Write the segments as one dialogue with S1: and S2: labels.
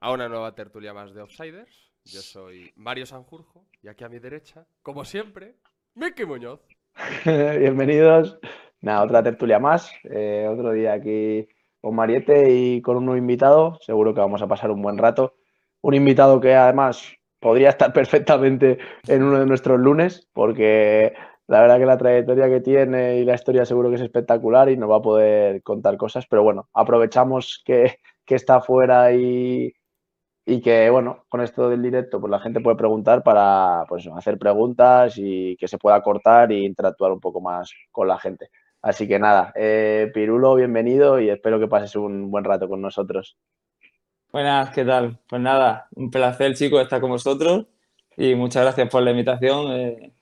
S1: a una nueva tertulia más de Outsiders. Yo soy Mario Sanjurjo y aquí a mi derecha, como siempre, Miki Muñoz.
S2: Bienvenidos. Nada, otra tertulia más. eh, otro día aquí con Mariette y con un nuevo invitado. Seguro que vamos a pasar un buen rato. Un invitado que además podría estar perfectamente en uno de nuestros lunes, porque la verdad que la trayectoria que tiene y la historia seguro que es espectacular y nos va a poder contar cosas. Pero bueno, aprovechamos que, que está fuera y, y que, bueno, con esto del directo, pues la gente puede preguntar para pues, hacer preguntas y que se pueda cortar e interactuar un poco más con la gente. Así que nada, eh, Pirulo, bienvenido y espero que pases un buen rato con nosotros.
S3: Buenas, ¿qué tal? Pues nada, un placer, chicos, estar con vosotros y muchas gracias por la invitación. eh,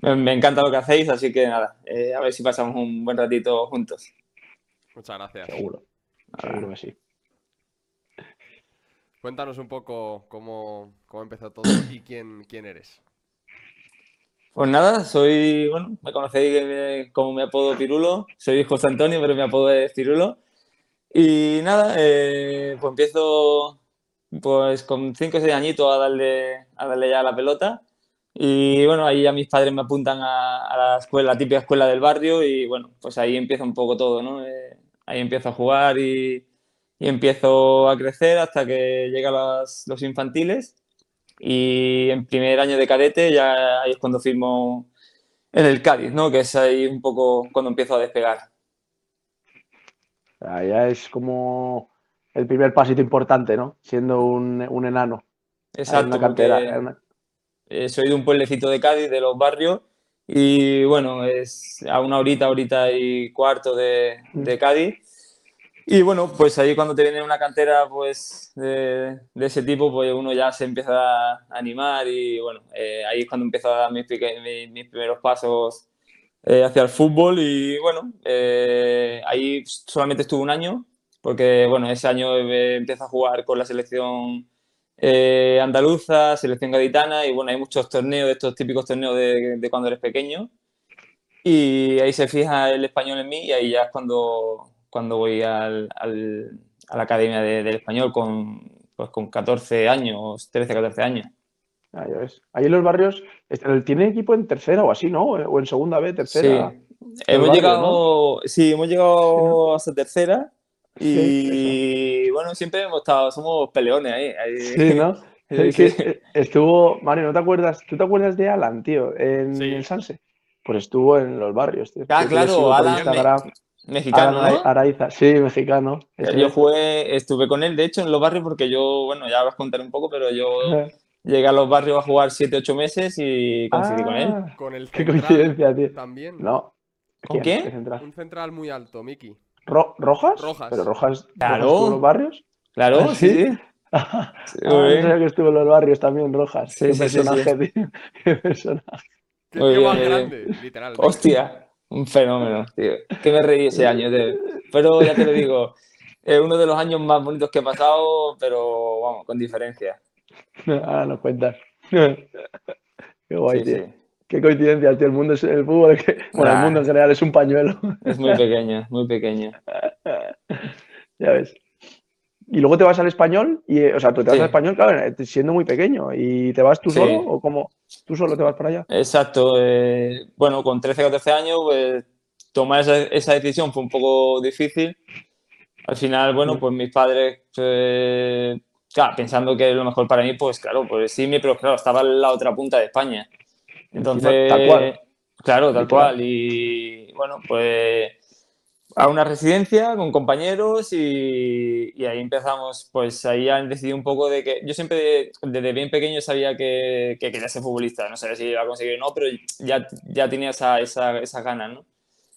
S3: me, me encanta lo que hacéis, así que nada, eh, a ver si pasamos un buen ratito juntos.
S1: Muchas gracias.
S2: Seguro, seguro que sí.
S1: Cuéntanos un poco cómo, cómo empezó todo y quién, quién eres.
S3: Pues nada, soy, bueno, me conocéis como mi apodo Pirulo, soy José Antonio, pero mi apodo es Pirulo. Y nada, eh, pues empiezo pues con 5 o 6 añitos a darle, a darle ya la pelota. Y bueno, ahí ya mis padres me apuntan a, a la escuela, la típica escuela del barrio y bueno, pues ahí empieza un poco todo, ¿no? Eh, ahí empiezo a jugar y, y empiezo a crecer hasta que llegan los, los infantiles. Y en primer año de cadete ya ahí es cuando firmo en el Cádiz, ¿no? Que es ahí un poco cuando empiezo a despegar.
S2: Ya es como el primer pasito importante, ¿no? Siendo un, un enano. en
S3: Exacto,
S2: una en una-
S3: Eh, soy de un pueblecito de Cádiz, de los barrios, y bueno, es a una horita, horita y cuarto de, de Cádiz. Y bueno, pues ahí cuando te viene una cantera pues de, de ese tipo, pues uno ya se empieza a animar y bueno, eh, ahí es cuando empiezo a dar mis, mis, mis primeros pasos eh, hacia el fútbol y bueno, eh, ahí solamente estuve un año, porque bueno, ese año eh, empiezo a jugar con la selección eh, andaluza, selección gaditana y bueno, hay muchos torneos, de estos típicos torneos de, de cuando eres pequeño y ahí se fija el español en mí y ahí ya es cuando, cuando voy al, al- a la academia de- del español con, pues con 14 años, 13, 14 años.
S2: Ah, ves. Ahí en los barrios, ¿tiene equipo en tercera o así, no? O en segunda B, tercera.
S3: Sí. Hemos llegado, sí, hemos llegado hasta tercera
S2: Sí,
S3: y bueno, siempre hemos estado, somos peleones ahí. ahí.
S2: Sí, ¿no? Es que estuvo, Mario, ¿no te acuerdas? ¿Tú te acuerdas de Alan, tío, en
S1: Sí.
S2: el Sanse? Pues estuvo en los barrios, tío.
S3: Ah, claro, Alan,
S2: Instagram.
S3: Mexicano,
S2: Alan
S3: ¿no?
S2: Araiza, sí, mexicano. ese
S3: Yo jugué, estuve con él, de hecho, en los barrios, porque yo, bueno, ya vas a contar un poco, pero yo llegué a los barrios a jugar 7, 8 meses y coincidí con él.
S2: Ah,
S1: Con el
S2: Qué coincidencia, tío.
S1: también.
S2: No.
S3: ¿Con quién?
S2: ¿Qué central?
S1: Un central muy alto, Miki.
S2: Ro- ¿Rojas?
S1: Rojas.
S2: Pero Rojas,
S3: Claro.
S2: Rojas en los barrios.
S3: Claro,
S2: ¿Ah,
S3: sí,
S2: sí?
S3: sí.
S2: Ah, no que estuvo en los barrios también, Rojas.
S3: Sí,
S2: Qué
S3: sí, sí,
S2: personaje, tío. Qué personaje.
S1: Qué
S3: bien,
S1: más grande, literal.
S3: Hostia, un fenómeno, tío. Que me reí ese año, tío. Pero ya te lo digo, es uno de los años más bonitos que he pasado, pero vamos, con diferencia.
S2: Ahora nos cuentas. Qué guay,
S3: Sí,
S2: tío.
S3: sí.
S2: Qué coincidencia, tío. El mundo es el fútbol, que, bueno, el
S3: Ah.
S2: mundo en general es un pañuelo.
S3: Es muy pequeño, muy pequeño.
S2: Ya ves. Y luego te vas al español, y, eh, o sea, tú te vas
S3: Sí.
S2: al español, claro, eh, siendo muy pequeño, y te vas tú
S3: Sí.
S2: solo, o cómo, tú solo te vas para allá.
S3: Exacto. eh, bueno, con 13, 14 años, pues tomar esa, esa decisión fue un poco difícil. Al final, bueno, pues mis padres eh, claro, pensando que lo mejor para mí, pues claro, pues sí, pero claro, estaba en la otra punta de España. Entonces,
S2: Tal cual.
S3: Claro, tal cual. Y bueno, pues a una residencia con compañeros y, y ahí empezamos, pues ahí han decidido un poco de que yo siempre desde bien pequeño sabía que, que quería ser futbolista, no sabía si iba a conseguir o no, pero ya, ya tenía esa, esa, esas ganas, ¿no?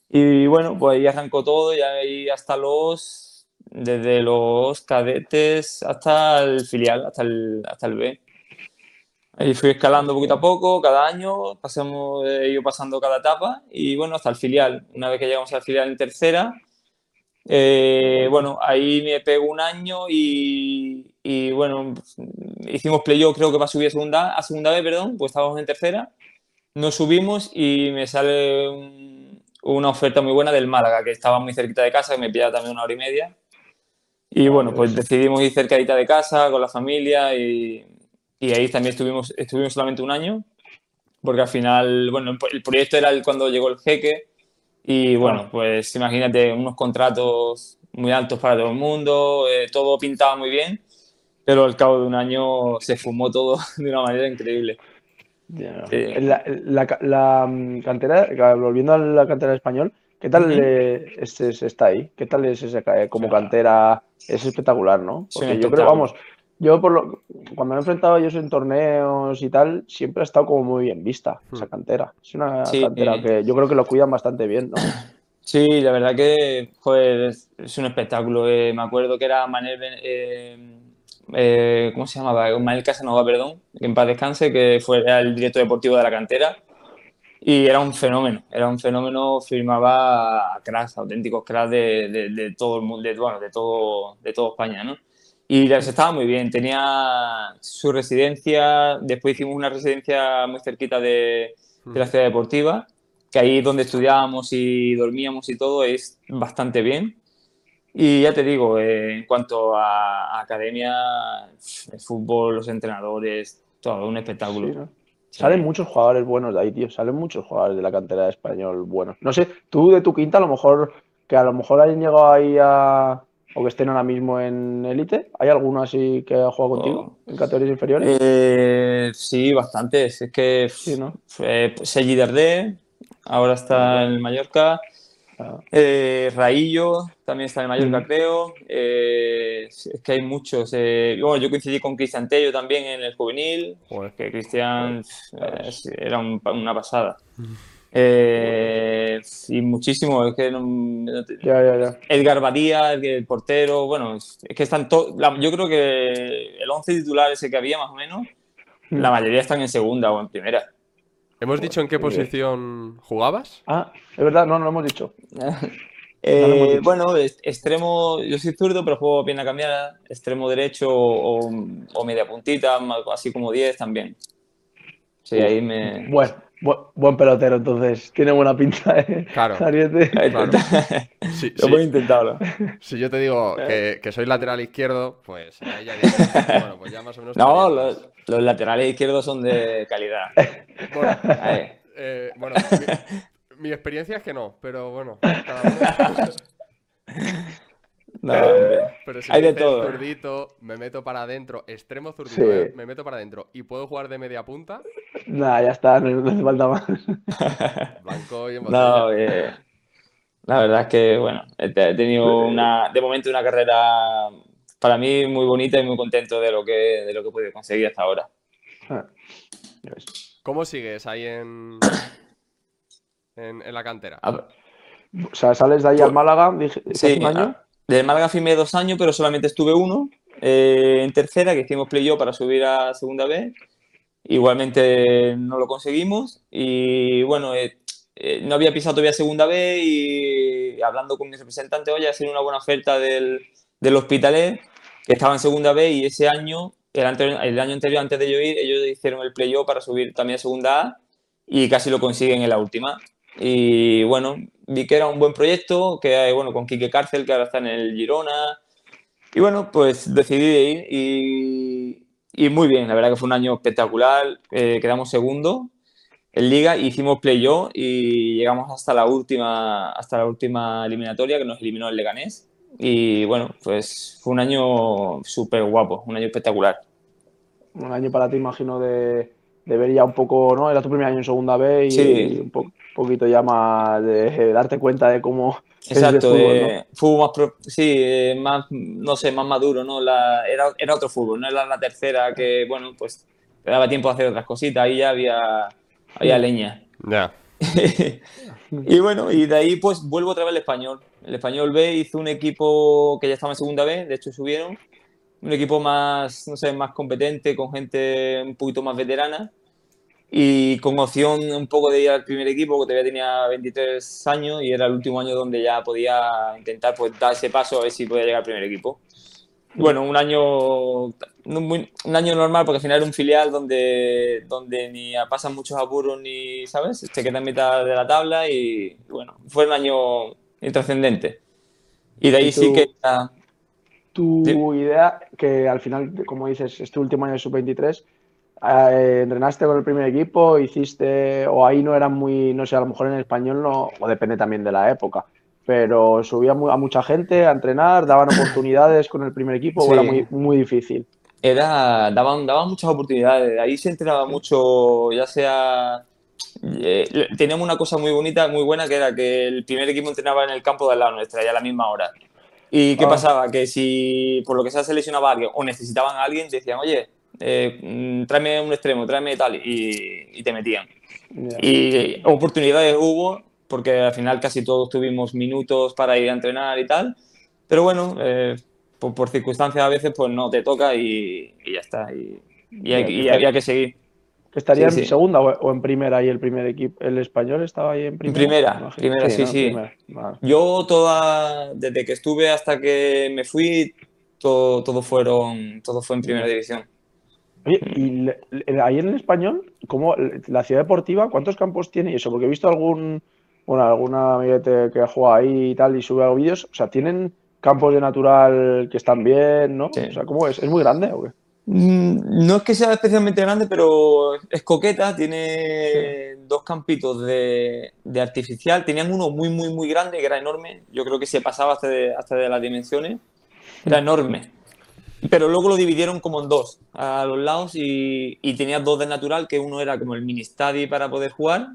S3: Y bueno, pues ahí arrancó todo y ahí hasta los, desde los cadetes hasta el filial, hasta el, hasta el B. Ahí fui escalando poquito a poco, cada año, pasamos, he ido pasando cada etapa y bueno, hasta el filial. Una vez que llegamos al filial en tercera, eh, bueno, ahí me pego un año y, y, bueno, hicimos playoff creo que para subir a segunda, a segunda B, perdón, pues estábamos en tercera, nos subimos y me sale un- una oferta muy buena del Málaga, que estaba muy cerquita de casa, que me pillaba también una hora y media. Y bueno, pues decidimos ir cercadita de casa, con la familia y, y ahí también estuvimos, estuvimos solamente un año, porque al final, bueno, el, proyecto era el- cuando llegó el jeque y bueno, pues imagínate unos contratos muy altos para todo el mundo, eh, todo pintaba muy bien, pero al cabo de un año se fumó todo de una manera increíble.
S2: Ya.
S3: Sí.
S2: La, la la, mm, cantera, ca- volviendo a la cantera español, ¿qué tal eh, es- es- está ahí? ¿Qué tal es esa eh, como
S3: Sí.
S2: cantera? Es espectacular, ¿no?
S3: Sí,
S2: Porque yo creo, vamos, yo por lo, cuando me he enfrentado a ellos en torneos y tal, siempre ha estado como muy bien vista esa
S1: Hmm.
S2: cantera. Es una
S3: Sí,
S2: cantera
S3: eh.
S2: que yo creo que lo cuidan bastante bien, ¿no?
S3: Sí, la verdad que joder, es, es un espectáculo. eh, me acuerdo que era Manel, Ben- eh, eh, ¿cómo se llamaba? Manuel Casanova, perdón, que en paz descanse, que fue era el director deportivo de la cantera. Y era un fenómeno, era un fenómeno, firmaba a cracks, auténticos cracks de, de, de todo el mundo, de, bueno, de todo, de toda España, ¿no? Y les estaba muy bien, tenía su residencia, después hicimos una residencia muy cerquita de, de la ciudad deportiva, que ahí donde estudiábamos y dormíamos y todo es bastante bien. Y ya te digo, eh, en cuanto a, a academia, el fútbol, los entrenadores, todo un espectáculo.
S2: Sí, ¿no? Salen muchos jugadores buenos de ahí, tío. Salen muchos jugadores de la cantera de español buenos. No sé, tú de tu quinta, a lo mejor, que a lo mejor hayan llegado ahí a. o que estén ahora mismo en élite. ¿Hay alguno así que ha jugado contigo en categorías inferiores?
S3: Eh, sí, bastantes. Es que
S2: Sí, ¿no?
S3: eh, Dardé, ahora está en el Mallorca.
S2: Ah.
S3: Eh, Raillo también está en el Mallorca,
S2: Mm.
S3: creo. Eh, es que hay muchos. eh, bueno, yo coincidí con Cristian Tello también en el juvenil.
S1: Joder.
S3: Que Cristian eh, era un- una pasada. Eh, y muchísimo. Es que no- no te-
S2: Ya, ya, ya.
S3: Edgar Badía, el, el portero. Bueno, es, es que están todos. Yo creo que el 11 titular ese que había, más o menos,
S2: Mm.
S3: la mayoría están en segunda o en primera.
S1: ¿Hemos dicho en qué
S2: bien.
S1: posición jugabas?
S2: Ah, es verdad, no, no lo hemos dicho.
S3: Eh,
S2: No lo hemos dicho.
S3: bueno, extremo, yo soy zurdo, pero juego pierna cambiada, extremo derecho o, o media puntita, así como 10 también. Sí, ahí me...
S2: Buen, buen, buen pelotero, entonces. Tiene buena pinta, ¿eh?
S1: Claro.
S2: Ariete.
S1: Claro. Sí,
S3: Lo voy a intentarlo.
S1: Si yo te digo que, que soy lateral izquierdo, pues ahí ya dices, bueno, pues ya más o menos.
S3: No, los, los laterales izquierdos son de calidad.
S1: Bueno, eh, bueno, mi, mi experiencia es que no, pero bueno, cada uno.
S3: No, hombre.
S1: Pero si
S3: Hay de todo.
S1: zurdito, me meto para adentro, extremo zurdito,
S2: Sí.
S1: eh, me meto para adentro y puedo jugar de media punta,
S2: Nada, ya está, no, hace falta más.
S1: blanco y en
S3: No, eh, la verdad es que, bueno, he te- he tenido una, de momento una carrera para mí muy bonita y muy contento de lo que, de lo que he podido conseguir hasta ahora.
S2: Ah.
S1: ¿Cómo sigues ahí en, en, en la cantera?
S3: A ver,
S2: O sea, sales de ahí al Málaga, dije,
S3: Sí,
S2: un año.
S3: a- del Málaga firmé dos años, pero solamente estuve uno eh, en tercera, que hicimos playoff para subir a segunda vez. Igualmente no lo conseguimos y bueno, eh, eh, no había pisado todavía segunda vez y hablando con mi representante, oye, ha sido una buena oferta del, del Hospitalet, que estaba en segunda vez y ese año, el, año anterior, antes de yo ir, ellos hicieron el playoff para subir también a segunda A y casi lo consiguen en la última. Y bueno, vi que era un buen proyecto, que bueno, con Quique Cárcel, que ahora está en el Girona. Y bueno, pues decidí de ir y, y muy bien, la verdad que fue un año espectacular. eh, quedamos segundo en liga, hicimos playoff y llegamos hasta la última, hasta la última eliminatoria que nos eliminó el Leganés. Y bueno, pues fue un año súper guapo, un año espectacular.
S2: Un año para ti, imagino, de, de ver ya un poco, ¿no? Era tu primer año en segunda B y,
S3: Sí.
S2: un po- poquito ya más de, darte cuenta de cómo es de
S3: Exacto,
S2: fútbol, ¿no?
S3: fútbol más, pro- sí, eh, más, no sé, más maduro, ¿no? La, era, era otro fútbol, no era la tercera que, bueno, pues te daba tiempo de hacer otras cositas, ahí ya había, había leña.
S1: Ya.
S3: y bueno, y de ahí pues vuelvo otra vez al español. El español B hizo un equipo que ya estaba en segunda B, de hecho subieron, un equipo más, no sé, más competente, con gente un poquito más veterana y con opción un poco de ir al primer equipo, que todavía tenía 23 años y era el último año donde ya podía intentar pues dar ese paso a ver si podía llegar al primer equipo. Bueno, un año, un año normal porque al final era un filial donde, donde ni pasan muchos apuros ni, ¿sabes? Se queda en mitad de la tabla y bueno, fue un año intrascendente. Y de ahí
S2: ¿Y
S3: sí que ya-
S2: Tu
S3: Sí.
S2: idea, que al final, como dices, es tu último año de sub-23, eh, entrenaste con el primer equipo, hiciste, o ahí no era muy, no sé, a lo mejor en español no, o depende también de la época, pero subía a mucha gente a entrenar, daban oportunidades con el primer equipo, o era muy, muy difícil.
S3: era, daban, daban muchas oportunidades. Ahí se entrenaba mucho, ya sea. eh, teníamos una cosa muy bonita, muy buena, que era que el primer equipo entrenaba en el campo de al lado nuestra, ya a la misma hora. ¿Y qué
S2: Ah.
S3: pasaba? Que si por lo que sea se lesionaba alguien o necesitaban a alguien, decían, oye, eh, mm, tráeme un extremo, tráeme tal, y, y te metían.
S2: Ya.
S3: Y oportunidades hubo, porque al final casi todos tuvimos minutos para ir a entrenar y tal. Pero bueno, eh, por, por circunstancias a veces pues no te toca y, y ya está. Y, y hay- y había que seguir.
S2: ¿Que estaría
S3: Sí,
S2: en
S3: sí.
S2: segunda o, en primera ahí el primer equipo? ¿El español estaba ahí en primera?
S3: primera,
S2: Imagino.
S3: primera, sí,
S2: ¿no?
S3: sí.
S2: Primera. Vale.
S3: Yo toda, desde que estuve hasta que me fui, todo, todo fueron, todo fue en primera división.
S2: Oye, y le- le- ahí en el español, ¿cómo, la ciudad deportiva, cuántos campos tiene y eso? Porque he visto algún, bueno, alguna amiguete que juega ahí y tal y sube vídeos, o sea, ¿tienen campos de natural que están bien, no?
S3: Sí.
S2: O sea, ¿cómo es? ¿Es muy grande o qué?
S3: Mm, No es que sea especialmente grande, pero es coqueta. Tiene dos campitos de, de artificial. Tenían uno muy, muy, muy grande, que era enorme. Yo creo que se pasaba hasta de, hasta de las dimensiones. Era enorme. Pero luego lo dividieron como en dos, a los lados, y, y tenía dos de natural, que uno era como el mini study para poder jugar,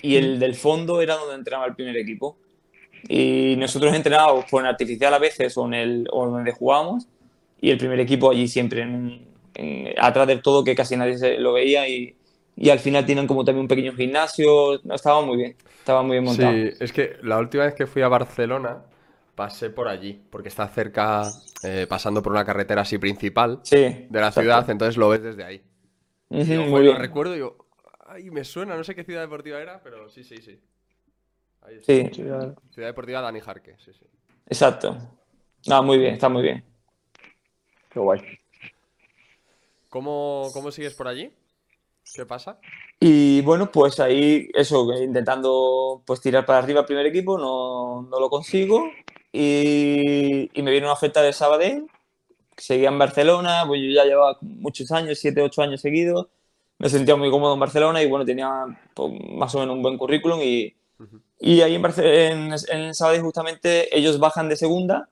S3: y el del fondo era donde entrenaba el primer equipo. Y nosotros entrenábamos en artificial a veces o en el o donde jugábamos, y el primer equipo allí siempre, en- en- atrás del todo, que casi nadie se lo veía, y, y al final tienen como también un pequeño gimnasio, no, estaba muy bien, estaba muy bien montado.
S1: Sí, es que la última vez que fui a Barcelona pasé por allí, porque está cerca, eh, pasando por una carretera así principal
S3: Sí,
S1: de la
S3: exacto.
S1: ciudad, entonces lo ves desde ahí. Digo,
S3: muy
S1: lo recuerdo y digo, ay, me suena, no sé qué ciudad deportiva era, pero sí, sí, sí. Ahí está.
S3: Sí.
S1: Ciudad deportiva Dani Jarque, sí, sí.
S3: exacto. No, muy bien, está muy bien.
S2: Qué guay.
S1: ¿Cómo, cómo sigues por allí? ¿Qué pasa?
S3: Y bueno, pues ahí eso, intentando pues tirar para arriba el primer equipo, no, no lo consigo. Y, y me viene una oferta de Sabadell, seguía en Barcelona, pues yo ya llevaba muchos años, 7, 8 años seguidos. Me sentía muy cómodo en Barcelona y bueno, tenía pues, más o menos un buen currículum. Y, y ahí en, en, en Sabadell justamente ellos bajan de segunda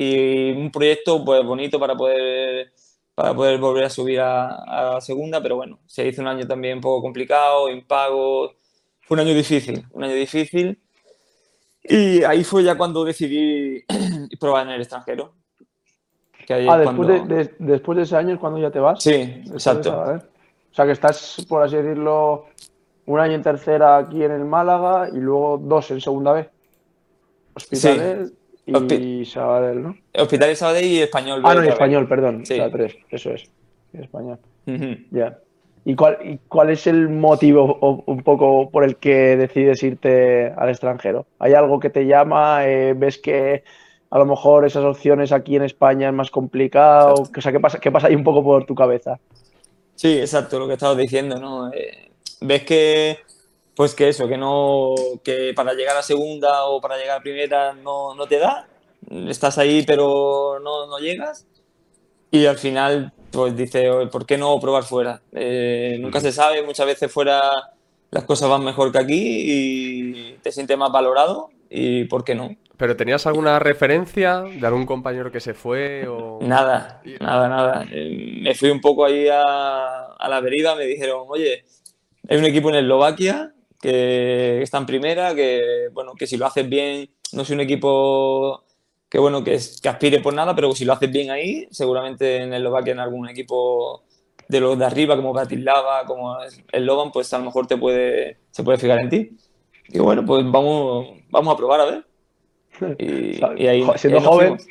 S3: y un proyecto pues bonito para poder para poder volver a subir a, a segunda, pero bueno, se hizo un año también un poco complicado, impago, fue un año difícil, un año difícil. Y ahí fue ya cuando decidí probar en el extranjero. Que ahí
S2: Ah,
S3: es
S2: después,
S3: cuando-
S2: de, de- después de ese año es cuando ya te vas.
S3: Sí, exacto.
S2: Sabadell. O sea, que estás, por así decirlo, un año en tercera aquí en el Málaga y luego dos en segunda B. Hospitalet y
S3: Hospi-
S2: Sabadell, ¿no?
S3: Hospital de Sabadell y Español.
S2: Ah, no, y
S3: vez.
S2: español, perdón.
S3: Sí.
S2: O sea, tres, eso es. Y español. Ya. ¿Y cuál, ¿Y cuál es el motivo o- un poco por el que decides irte al extranjero? ¿Hay algo que te llama? Eh, ¿Ves que a lo mejor esas opciones aquí en España es más complicado? O sea, ¿qué pasa, qué pasa ahí un poco por tu cabeza?
S3: Sí, exacto, lo que estabas diciendo, ¿no? Eh, ves que, pues que eso, que no, que para llegar a segunda o para llegar a primera no, no te da, estás ahí pero no, no llegas y al final pues dices, "Oye, ¿por qué no probar fuera? Eh, nunca se sabe, muchas veces fuera las cosas van mejor que aquí y te sientes más valorado y ¿por qué no?
S1: ¿Pero tenías alguna referencia de algún compañero que se fue o...?
S3: Nada, nada, nada. Eh, me fui un poco ahí a, a la deriva, me dijeron, oye, hay un equipo en Eslovaquia que está en primera, que bueno, que si lo haces bien, no es un equipo que bueno, que, es- que aspire por nada, pero si lo haces bien ahí, seguramente en Eslovaquia en algún equipo de los de arriba, como Bratislava, como el Loban, pues a lo mejor te puede, se puede fijar en ti. Y bueno, pues vamos, vamos a probar a ver. Y, y ahí,
S2: siendo
S3: ahí
S2: joven,
S3: fuimos.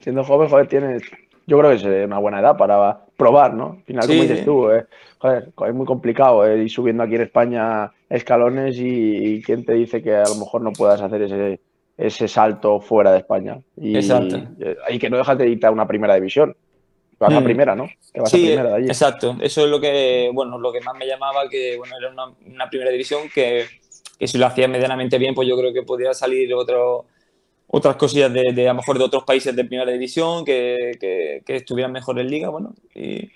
S2: siendo joven, joder, tienes. Yo creo que es una buena edad para probar, ¿no? Al final,
S3: Sí,
S2: como dices tú, eh, joder, es muy complicado eh, ir subiendo aquí en España escalones y, y quién te dice que a lo mejor no puedas hacer ese, ese salto fuera de España. Y,
S3: Exacto.
S2: eh, y que no dejas de irte a una primera división. Vas a
S3: Mm.
S2: primera, ¿no? Que vas
S3: Sí,
S2: a primera de allí.
S3: exacto. Eso es lo que, bueno, lo que más me llamaba, que bueno, era una, una primera división que, que si lo hacía medianamente bien, pues yo creo que podría salir otro, otras cosillas de, de a lo mejor de otros países de primera división que, que, que estuvieran mejor en liga, bueno. Y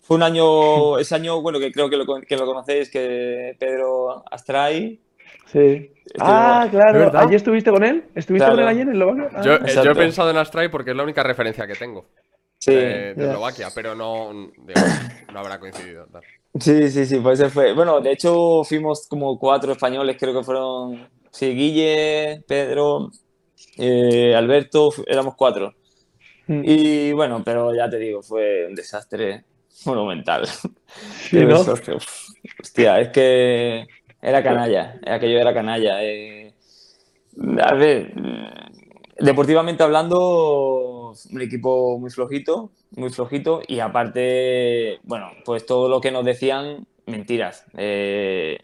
S3: fue un año, ese año, bueno, que creo que lo, que lo conocéis, que Pedro Astray.
S2: Sí. Ah,
S1: ¿De
S2: claro.
S1: verdad?
S2: ¿Allí estuviste con él? ¿Estuviste
S3: Claro.
S2: con él allí en Eslovaquia? Ah.
S1: Yo, eh, yo he pensado en Astray porque es la única referencia que tengo
S3: Sí,
S1: de, de
S2: Ya.
S1: Eslovaquia, pero no, digo, no habrá coincidido. tal.
S3: Sí, sí, sí, pues ese fue. Bueno, de hecho fuimos como cuatro españoles, creo que fueron, sí, Guille, Pedro, eh, Alberto, éramos cuatro.
S2: Mm.
S3: Y bueno, pero ya te digo, fue un desastre monumental.
S2: Sí.
S3: Hostia, es que era canalla, aquello era canalla. eh. A ver, deportivamente hablando, un equipo muy flojito, muy flojito, y aparte, bueno, pues todo lo que nos decían, mentiras. Eh,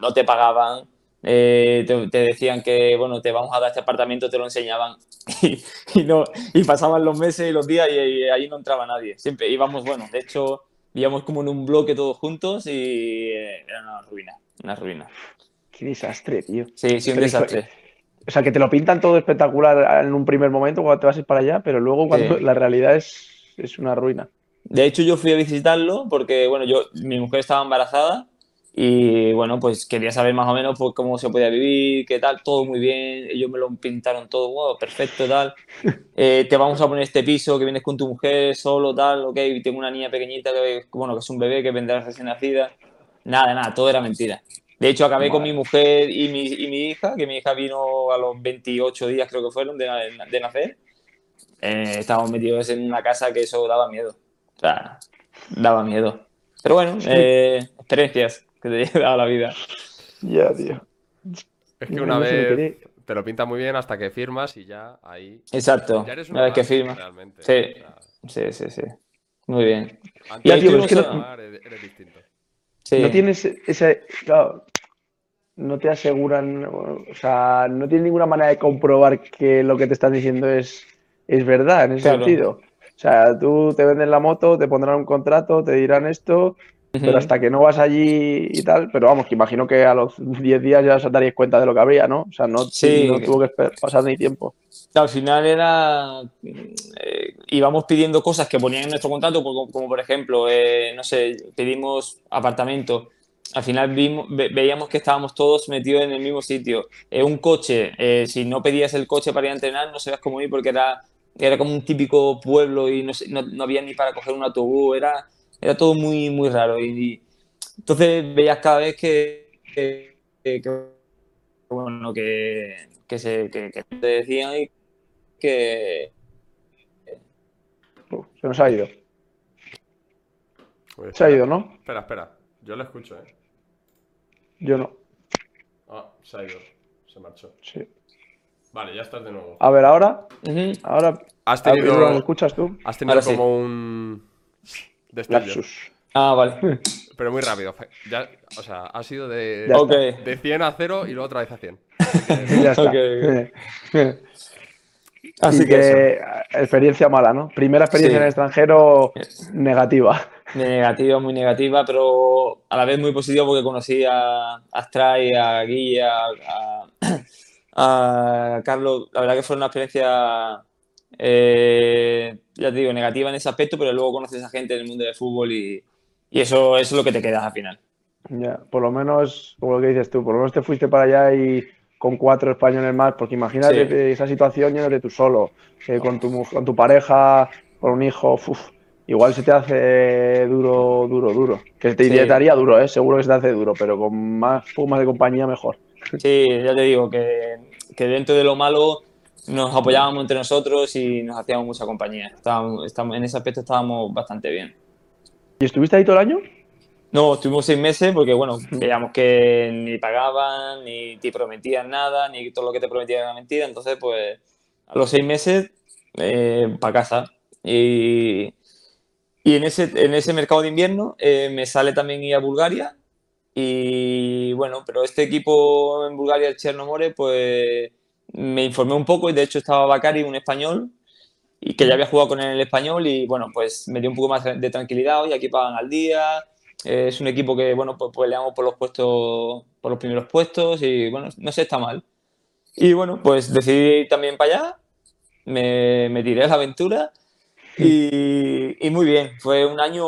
S3: no te pagaban, eh, te, te decían que, bueno, te vamos a dar este apartamento, te lo enseñaban, y, y no, y pasaban los meses y los días y, y ahí no entraba nadie. Siempre íbamos, bueno, de hecho, íbamos como en un bloque todos juntos y eh, era una ruina, una ruina.
S2: Qué desastre, tío.
S3: Sí, sí, un desastre.
S2: O sea, que te lo pintan todo espectacular en un primer momento cuando te vas a ir para allá, pero luego cuando
S3: Sí.
S2: la realidad es, es una ruina.
S3: De hecho, yo fui a visitarlo porque, bueno, yo, mi mujer estaba embarazada y, bueno, pues quería saber más o menos pues, cómo se podía vivir, qué tal, todo muy bien. Ellos me lo pintaron todo, wow, perfecto, tal. Eh, te vamos a poner este piso que vienes con tu mujer solo, tal, ok. Y tengo una niña pequeñita que, bueno, que es un bebé que vendrá recién nacida. Nada, nada, todo era mentira. De hecho, acabé con mi mujer y mi, y mi hija, que mi hija vino a los 28 días, creo que fueron, de, de nacer. Eh, estábamos metidos en una casa que eso daba miedo. O sea, daba miedo. Pero bueno, eh, experiencias que te lleva la vida.
S2: Ya, tío.
S1: Es que
S2: No,
S1: una
S2: no
S1: vez te lo pinta muy bien hasta que firmas y ya ahí.
S3: Exacto.
S1: Ya eres
S3: Una vez que
S1: más,
S3: firma.
S1: Realmente.
S3: Sí.
S1: O sea,
S3: Sí, sí, sí. Muy bien.
S1: antes
S3: Ya,
S1: de
S3: tío,
S2: es que
S1: firmar,
S2: no-
S1: eres, eres distinto.
S3: Sí.
S2: No tienes ese. Claro, no te aseguran. O sea, no tienes ninguna manera de comprobar que lo que te están diciendo es, es verdad en ese
S3: Claro.
S2: sentido. O sea, tú te venden la moto, te pondrán un contrato, te dirán esto, Pero hasta que no vas allí y tal. Pero vamos, que imagino que a los 10 días ya os daríais cuenta de lo que habría, ¿no? O sea, no,
S3: Sí.
S2: no tuvo que pasar ni tiempo.
S3: Al final era. eh, íbamos pidiendo cosas que ponían en nuestro contrato, como, como por ejemplo, eh, no sé, pedimos apartamento. Al final vimos, ve- veíamos que estábamos todos metidos en el mismo sitio. Eh, un coche, eh, si no pedías el coche para ir a entrenar, no sabías cómo ir porque era, era como un típico pueblo y no, no, no había ni para coger un autobús. Era, era todo muy, muy raro. Y, y entonces veías cada vez que, que, que- que, bueno, que, que, se, que, que te decían y que
S2: se nos ha ido.
S1: Uy,
S2: Se ha ido, ¿no?
S1: Espera, espera. Yo lo escucho, ¿eh?
S2: Yo no.
S1: Ah, se ha ido. Se marchó.
S2: Sí.
S1: Vale, ya estás de nuevo.
S2: A ver, ahora. Ahora.
S1: Has tenido,
S2: ¿Lo escuchas tú?
S1: has tenido
S3: Ahora sí.
S1: como un
S2: Lapsus.
S3: Ah, vale.
S1: Pero muy rápido. Ya, o sea, ha sido de,
S2: Ya
S3: Ok.
S1: de 100 a 0 y luego otra vez a 100.
S2: ya está.
S3: Ok, Así
S2: Y
S3: que
S2: experiencia mala, ¿no? Primera experiencia
S3: Sí.
S2: en el extranjero negativa.
S3: Negativa, muy negativa, pero a la vez muy positiva porque conocí a Astray, a Guille, a, a- a Carlos. La verdad que fue una experiencia, eh, ya te digo, negativa en ese aspecto, pero luego conoces a gente en el mundo del fútbol y, y eso, eso es lo que te queda al final.
S2: Ya, por lo menos, como lo que dices tú, por lo menos te fuiste para allá y con cuatro españoles más, porque imagínate
S3: Sí.
S2: esa situación yéndote tú solo, eh, con, tu, con tu pareja, con un hijo, uf, igual se te hace duro, duro, duro. Que te,
S3: Sí.
S2: haría duro, ¿eh? seguro que se te hace duro, pero con más pumas de compañía mejor.
S3: Sí, ya te digo que, que dentro de lo malo nos apoyábamos entre nosotros y nos hacíamos mucha compañía. Estábamos, estábamos- en ese aspecto estábamos bastante bien.
S2: ¿Y estuviste ahí todo el año?
S3: No, estuvimos seis meses porque, bueno, veíamos que ni pagaban, ni te prometían nada, ni todo lo que te prometían era mentira. Entonces, pues, a los seis meses, para casa. Y, y en, ese, en ese mercado de invierno eh, me sale también ir a Bulgaria. Y bueno, pero este equipo en Bulgaria, el Chernomore, pues me informé un poco y de hecho estaba Bakari, un español, y que ya había jugado con él en el español y bueno, pues me dio un poco más de tranquilidad. Hoy aquí pagan al día, eh, es un equipo que, bueno, pues peleamos por los puestos, por los primeros puestos y, bueno, no sé, está mal. Y bueno, pues decidí ir también para allá, me, me tiré a la aventura y, y muy bien. Fue un año,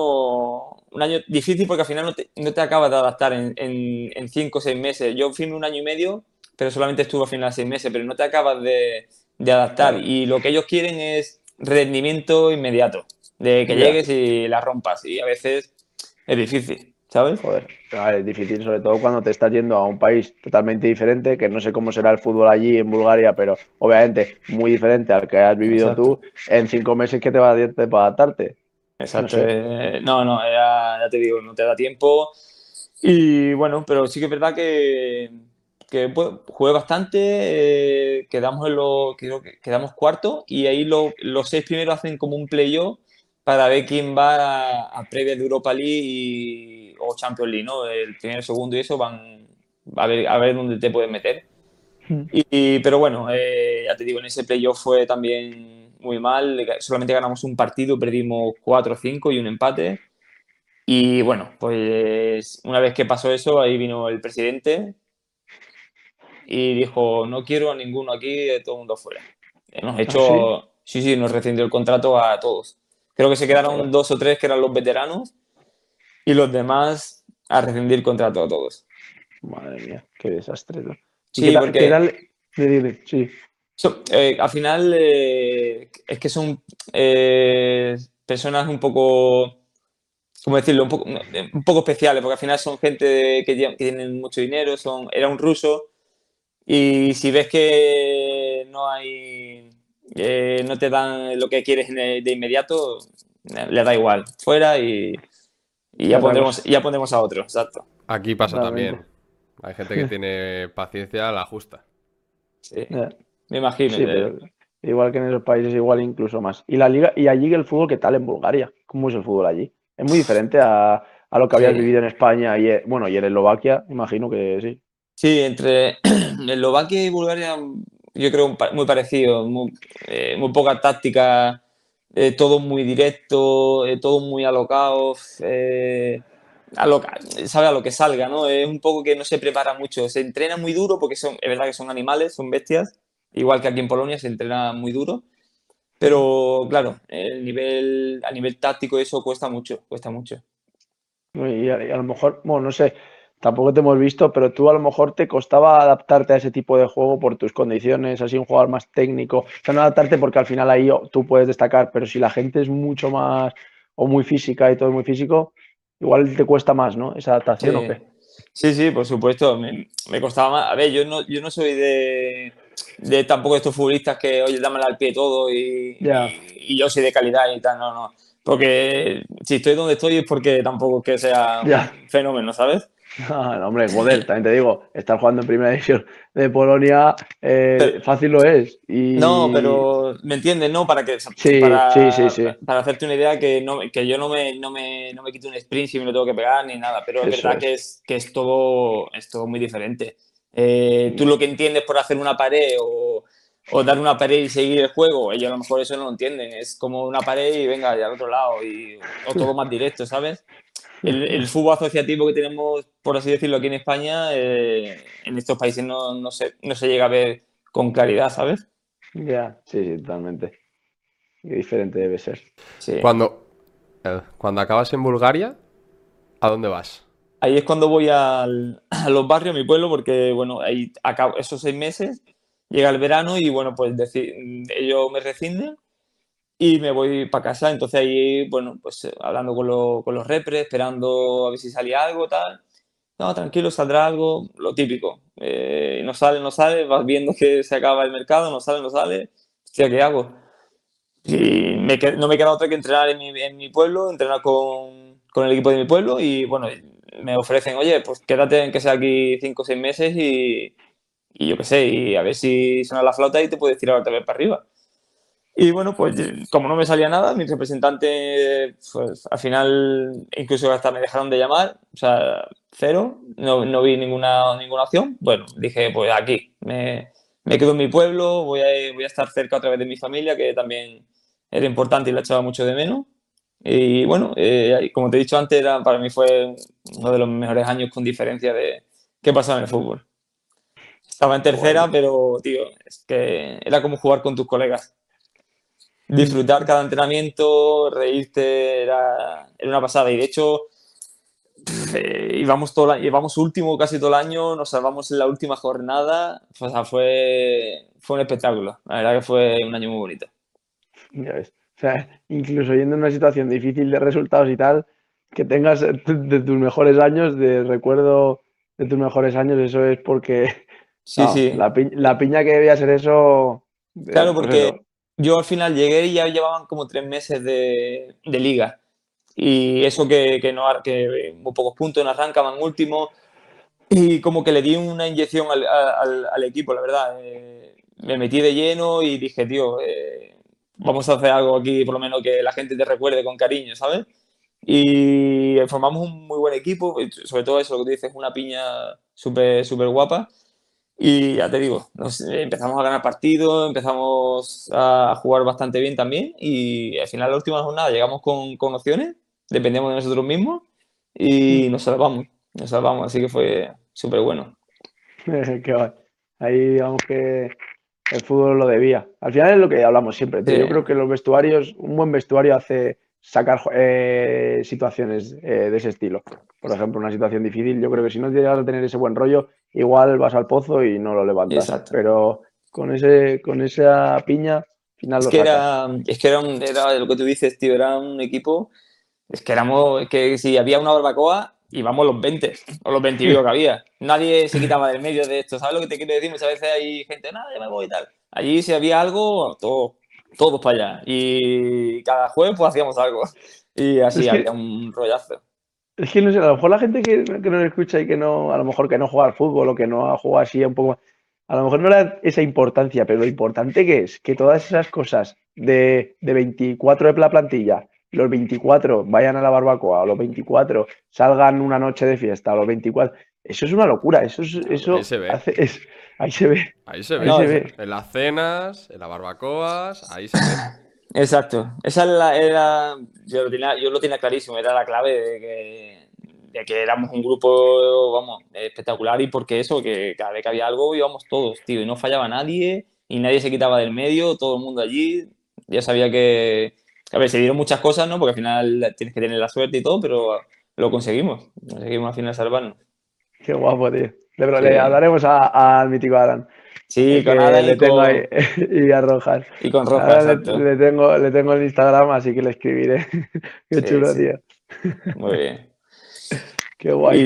S3: un año difícil porque al final no te, no te acabas de adaptar en, en, en cinco o seis meses. Yo firmé un año y medio, pero solamente estuve al final seis meses, pero no te acabas de, de adaptar. Y lo que ellos quieren es rendimiento inmediato, de que
S2: Ya.
S3: llegues y la rompas. Y a veces es difícil, ¿sabes?
S2: Joder, a es difícil, sobre todo cuando te estás yendo a un país totalmente diferente, que no sé cómo será el fútbol allí en Bulgaria, pero obviamente muy diferente al que has vivido
S3: Exacto.
S2: tú. En cinco meses que te va a dar tiempo para adaptarte.
S3: Exacto.
S2: No sé.
S3: eh, No, no, era- ya te digo, no te da tiempo. Y bueno, pero sí que es verdad que, que pues, jugué bastante, eh, quedamos en lo, creo que quedamos cuarto y ahí lo- los seis primeros hacen como un playoff para ver quién va a, a previas de Europa League y- o Champions League, ¿no? El primero, segundo y eso van a ver, a ver dónde te puedes meter. Y, pero bueno, eh, ya te digo, en ese playoff fue también muy mal. Solamente ganamos un partido, perdimos 4 o 5 y un empate. Y bueno, pues una vez que pasó eso, ahí vino el presidente y dijo, no quiero a ninguno aquí, todo el mundo fuera. Hemos hecho, sí? sí, nos rescindió el contrato a todos. Creo que se quedaron dos o tres que eran los veteranos y los demás a rescindir contrato a todos.
S2: Madre mía, qué desastre. ¿no? ¿Y
S3: Sí,
S2: qué
S3: porque-
S2: tal- sí.
S3: So- eh, al final eh, es que son eh, personas un poco, ¿cómo decirlo? Un poco, un poco especiales, porque al final son gente de- que, que tienen mucho dinero, son, era un ruso, y si ves que no hay, eh, no te dan lo que quieres de inmediato, eh, le da igual, fuera y, y ya, pondremos, ya pondremos a otro, exacto.
S1: Aquí pasa también. Hay gente que tiene paciencia a la justa.
S3: Sí, me imagino.
S2: Sí, pero igual que en esos países, igual incluso más. ¿Y la liga, y allí el fútbol qué tal en Bulgaria? ¿Cómo es el fútbol allí? Es muy diferente a, a lo que habías
S3: Sí.
S2: vivido en España y, eh, bueno, y en Eslovaquia, imagino que sí.
S3: Sí, entre Eslovaquia y Bulgaria, yo creo muy parecido, muy, eh, muy poca táctica, eh, todo muy directo, eh, todo muy alocado, eh, a lo, sabe a lo que salga, ¿no? Es un poco que no se prepara mucho, se entrena muy duro porque es verdad que son animales, son bestias, igual que aquí en Polonia se entrena muy duro, pero claro, el nivel, a nivel táctico eso cuesta mucho, cuesta mucho.
S2: Y a, a lo mejor, bueno, no sé, tampoco te hemos visto, pero tú a lo mejor te costaba adaptarte a ese tipo de juego por tus condiciones, así un jugador más técnico. O sea, no adaptarte porque al final ahí o- tú puedes destacar, pero si la gente es mucho más o muy física y todo es muy físico, igual te cuesta más, ¿no? Esa adaptación o
S3: Sí.
S2: qué.
S3: Sí, sí, por supuesto. Me, me costaba más. A ver, yo no, yo no soy de, de tampoco estos futbolistas que, oye, dámela al pie todo y,
S2: Ya.
S3: y, y yo soy de calidad y tal. No, no. Porque si estoy donde estoy es porque tampoco es que sea un fenómeno, ¿sabes?
S2: Ah, no, hombre, joder, también te digo, estar jugando en primera división de Polonia, eh,
S3: Pero-
S2: fácil lo es. Y...
S3: No, pero ¿me entiendes? No, para que
S2: Sí,
S3: para,
S2: sí, sí, sí.
S3: para hacerte una idea que, no, que yo no me, no, me, no me quito un sprint si me lo tengo que pegar ni nada, pero es
S2: Eso
S3: verdad
S2: es.
S3: que es, que es todo, es todo muy diferente. Eh, tú lo que entiendes por hacer una pared o, o dar una pared y seguir el juego, ellos a lo mejor eso no lo entienden. Es como una pared y venga, y al otro lado, y, o todo más directo, ¿sabes? El, el fútbol asociativo que tenemos, por así decirlo, aquí en España, eh, en estos países no, no, se, no se llega a ver con claridad, ¿sabes?
S2: Ya, sí, sí, totalmente. Qué diferente debe ser.
S3: Sí.
S1: Cuando, eh, cuando acabas en Bulgaria, ¿a dónde vas?
S3: ahí es cuando voy al- a los barrios, a mi pueblo, porque, bueno, ahí acabo esos seis meses, llega el verano y, bueno, pues ellos me rescinden y me voy para casa. Entonces ahí, bueno, pues eh, hablando con, lo- con los repres, esperando a ver si salía algo, tal. No, tranquilo, saldrá algo, lo típico. Eh, no sale, no sale, vas viendo que se acaba el mercado, no sale, no sale. Hostia, ¿qué hago? Y me no me queda otra que entrenar en mi, en mi pueblo, entrenar con, con el equipo de mi pueblo y bueno, me ofrecen, oye, pues quédate en que sea aquí cinco o seis meses y, y yo qué sé, y a ver si suena la flauta y te puedes tirar otra vez para arriba. Y bueno, pues como no me salía nada, mis representantes, pues al final incluso hasta me dejaron de llamar, o sea, cero, no, no vi ninguna, ninguna opción. Bueno, dije, pues aquí, me, me quedo en mi pueblo, voy a, voy a estar cerca otra vez de mi familia, que también era importante y la echaba mucho de menos. Y bueno, eh, como te he dicho antes, era, para mí fue uno de los mejores años con diferencia de qué pasaba en el fútbol. Estaba en tercera, pero, tío, es que era como jugar con tus colegas. Disfrutar cada entrenamiento, reírte, era, era una pasada. Y de hecho, eh, íbamos, todo, íbamos último casi todo el año, nos salvamos en la última jornada. O sea, fue, fue un espectáculo. La verdad que fue un año muy bonito.
S2: Ya ves. O sea, incluso yendo en una situación difícil de resultados y tal, que tengas de tus mejores años, de recuerdo de tus mejores años, eso es porque
S3: Sí, sí.
S2: La, pi- la piña que debía ser eso. eh,
S3: Claro,
S2: pues
S3: porque. Yo al final llegué y ya llevaban como tres meses de, de liga. Y eso que, que no que muy pocos puntos, no arrancaban último. Y como que le di una inyección al, al- equipo, la verdad. Eh, me metí de lleno y dije, tío, eh, vamos a hacer algo aquí, por lo menos que la gente te recuerde con cariño, ¿sabes? Y formamos un muy buen equipo, sobre todo eso, lo que tú dices, una piña súper súper guapa. Y ya te digo, nos- empezamos a ganar partidos, empezamos a jugar bastante bien también y al final, la última jornada, llegamos con, con opciones, dependemos de nosotros mismos y nos salvamos, nos salvamos, así que fue súper bueno.
S2: Qué. Ahí digamos que el fútbol lo debía. Al final es lo que hablamos siempre, tío.
S3: Sí.
S2: Yo creo que los vestuarios, un buen vestuario hace sacar eh, situaciones eh, de ese estilo. Por ejemplo, una situación difícil, yo creo que si no llegas a tener ese buen rollo, igual vas al pozo y no lo levantas.
S3: Exacto.
S2: Pero con ese, con esa piña, al final
S3: Es
S2: lo
S3: que
S2: sacas.
S3: era, es que era, un- era lo que tú dices, tío, era un equipo, es que éramos, que si había una barbacoa, íbamos los 20 o los 20 y pico que había. Nadie se quitaba del medio de esto, ¿sabes lo que te quiero decir? Muchas veces hay gente, nada, ya me voy y tal. Allí si había algo, todos, todos para allá. Y cada jueves pues hacíamos algo. Y así
S2: Es que-
S3: había un rollazo.
S2: Es que no sé, a lo mejor la gente que, que nos escucha y que no, a lo mejor que no juega al fútbol o que no ha jugado así un poco, a lo mejor no le da esa importancia, pero lo importante que es que todas esas cosas de, de 24 de la plantilla, los 24 vayan a la barbacoa, o los 24 salgan una noche de fiesta, o los 24, eso es una locura, eso es, eso hace- es- ahí se ve,
S1: Ahí se ve.
S2: ahí
S3: No,
S2: se ve.
S1: En las cenas, en las barbacoas, ahí se ve.
S3: Exacto. Esa la- era, yo lo tenía, yo lo tenía clarísimo, era la clave de que, de que éramos un grupo, vamos, espectacular y porque eso, que cada vez que había algo íbamos todos, tío, y no fallaba nadie y nadie se quitaba del medio, todo el mundo allí. Ya sabía que, a ver, se dieron muchas cosas, ¿no? Porque al final tienes que tener la suerte y todo, pero lo conseguimos, conseguimos al final salvarnos.
S2: Qué guapo, tío. Le,
S3: Sí.
S2: le hablaremos al mítico Alan,
S3: Sí, con Adam
S2: le tengo
S3: con,
S2: ahí, y a Rojas.
S3: y con Rojas,
S2: le, le tengo, le tengo el Instagram, así que le escribiré. Qué
S3: Sí,
S2: chulo,
S3: sí.
S2: tío.
S3: Muy bien.
S2: Qué guay.